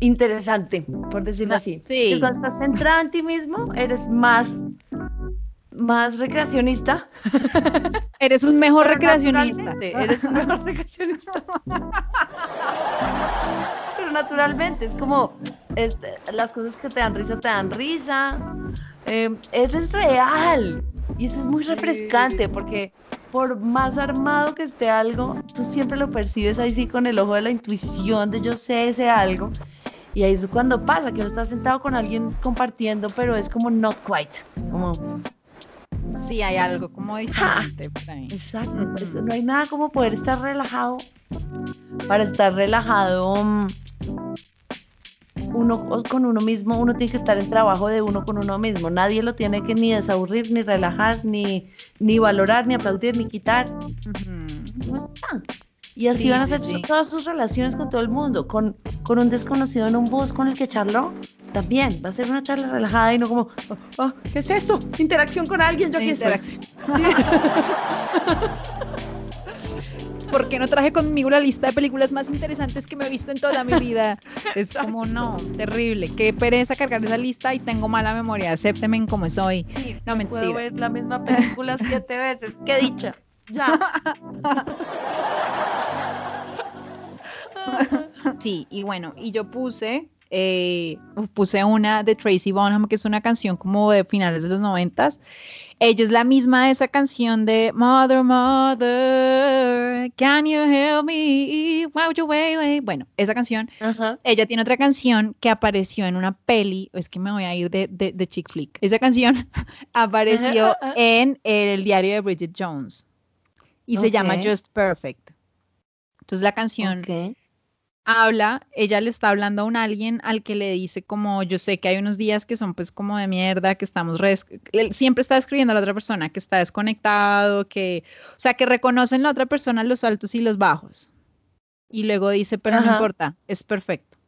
interesante, por decirlo así. Sí. cuando estás centrado en ti mismo, eres más, más recreacionista. Eres un mejor recreacionista. Eres un mejor recreacionista. Pero naturalmente, es como este, las cosas que te dan risa, te dan risa. Eh, eso es real. Y eso es muy refrescante porque por más armado que esté algo, tú siempre lo percibes ahí sí con el ojo de la intuición de yo sé ese algo. Y ahí es cuando pasa, que uno está sentado con alguien compartiendo, pero es como not quite. Como... Sí, hay algo como disonante Exacto, pues, no hay nada como poder estar relajado. Para estar relajado, mm, uno con uno mismo, uno tiene que estar en trabajo de uno con uno mismo. Nadie lo tiene que ni desaburrir, ni relajar, ni, ni valorar, ni aplaudir, ni quitar. No está. Y así van a ser todas sus relaciones con todo el mundo. Con, con un desconocido en un bus con el que charló, también va a ser una charla relajada y no como, oh, ¿qué es eso? Interacción con alguien, yo aquí interacción. ¿Por qué no traje conmigo la lista de películas más interesantes que me he visto en toda mi vida? Es como, no, terrible. Qué pereza cargar esa lista y tengo mala memoria. Acépteme como soy. no, mentira. Puedo ver la misma película siete veces. Qué dicha. Ya. Sí, y bueno, y yo puse, eh, puse una de Tracy Bonham, que es una canción como de finales de los noventas. Ella es la misma de esa canción de Mother, Mother, Can you help me? Wow, you way, Bueno, esa canción. Ella tiene otra canción que apareció en una peli. Es que me voy a ir de, de, chick flick. Esa canción apareció en el diario de Bridget Jones y se llama Just Perfect. Entonces la canción habla, ella le está hablando a un alguien al que le dice como, yo sé que hay unos días que son pues como de mierda, que estamos, siempre está escribiendo a la otra persona que está desconectado, que, o sea, que reconocen la otra persona los altos y los bajos. Y luego dice, pero no importa, es perfecto.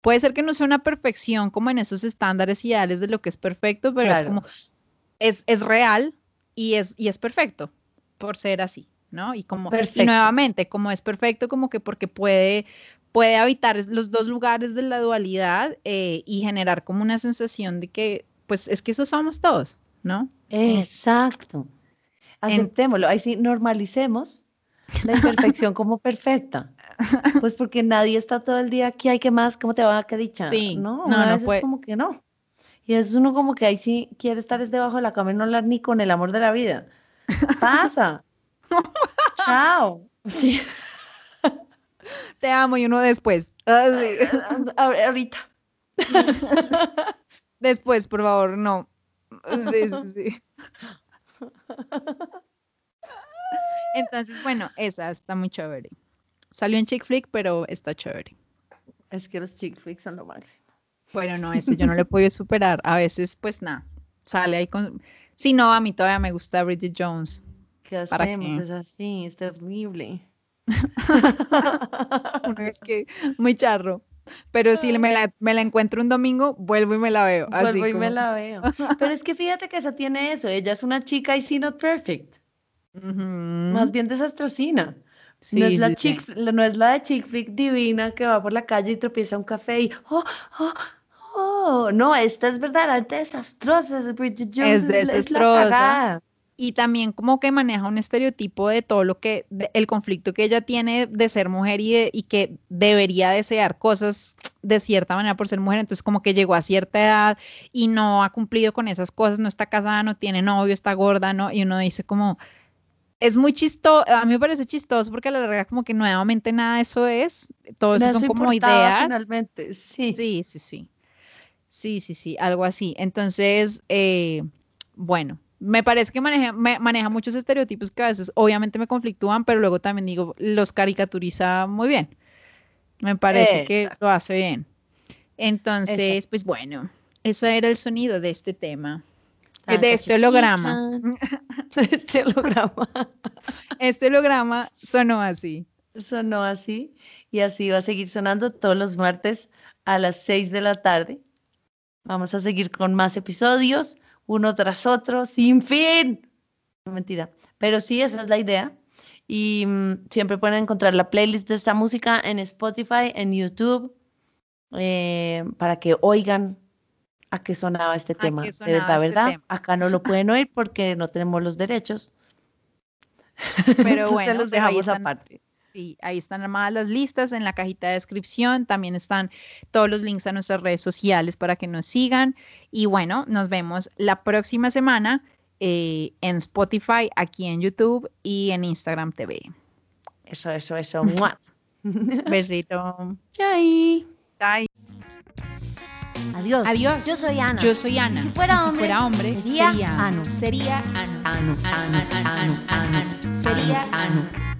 Puede ser que no sea una perfección como en esos estándares ideales de lo que es perfecto, pero es como, es, es real y es, y es perfecto por ser así. ¿No? Y como y nuevamente, como es perfecto, como que porque puede puede habitar los dos lugares de la dualidad eh, y generar como una sensación de que, pues es que eso somos todos, ¿no? Exacto. Aceptémoslo, ahí sí, normalicemos la imperfección como perfecta. Pues porque nadie está todo el día aquí, hay que más, ¿cómo te va? ¿Qué dicha? Sí, no, no, no puede. como que no. Y es uno como que ahí sí quiere estar es debajo de la cama y no hablar ni con el amor de la vida. Pasa. Chao. Sí. Te amo y uno después. Ah, ahorita. Después, por favor, no. Sí, sí, sí. Entonces, bueno, esa está muy chévere. Salió en chick flick, pero está chévere. Es que los chick flicks son lo máximo. Bueno, no, eso yo no le puedo superar. A veces, pues nada, sale ahí con... Si no, a mí todavía me gusta Bridget Jones. ¿Qué hacemos? Es así, es terrible. Una vez que muy charro. Pero si me la, me la, encuentro un domingo, vuelvo y me la veo. Vuelvo y me la veo. Pero es que fíjate que esa tiene eso. Ella es una chica y sí not perfect. Más bien desastrosina. no, es la chick, no es la de chick flick divina que va por la calle y tropieza un café y oh, oh, oh. No, esta es verdaderamente desastrosa. Es Bridget Jones. Es desastrosa y también como que maneja un estereotipo de todo lo que, el conflicto que ella tiene de ser mujer y, y, que debería desear cosas de cierta manera por ser mujer, entonces como que llegó a cierta edad y no ha cumplido con esas cosas, no está casada, no tiene novio, está gorda, ¿no? Y uno dice como, es muy chistoso, a mí me parece chistoso porque a la larga como que nuevamente nada de eso es, todo eso son como ideas. Finalmente, sí. Sí, sí, sí. Sí, sí, sí, algo así. Entonces, eh, bueno, me parece que maneja, maneja muchos estereotipos que a veces obviamente me conflictúan, pero luego también digo, los caricaturiza muy bien. Me parece que lo hace bien. Entonces, pues bueno, eso era el sonido de este tema. de este holograma. este holograma. este holograma sonó así. sonó así y así va a seguir sonando todos los martes a las 6 de la tarde. Vamos a seguir con más episodios, uno tras otro, sin fin. Mentira, pero sí, esa es la idea. Y mm, siempre pueden encontrar la playlist de esta música en Spotify, en YouTube, eh, para que oigan a qué sonaba este tema. de verdad, este ¿verdad? Acá no lo pueden oír porque no tenemos los derechos. Pero bueno, los dejamos aparte. Sí, ahí están armadas las listas en la cajita de descripción. También están todos los links a nuestras redes sociales para que nos sigan. Y bueno, nos vemos la próxima semana eh, en Spotify, aquí en YouTube y en Instagram TV. Eso, eso, eso. Besito. Chai. Chai. Adiós. Adiós. Yo soy Ana. Yo soy Ana. Y si fuera, y hombre, si fuera hombre, sería, sería Ano. Sería Ano. Ano, ano, ano, ano, ano, Sería ano.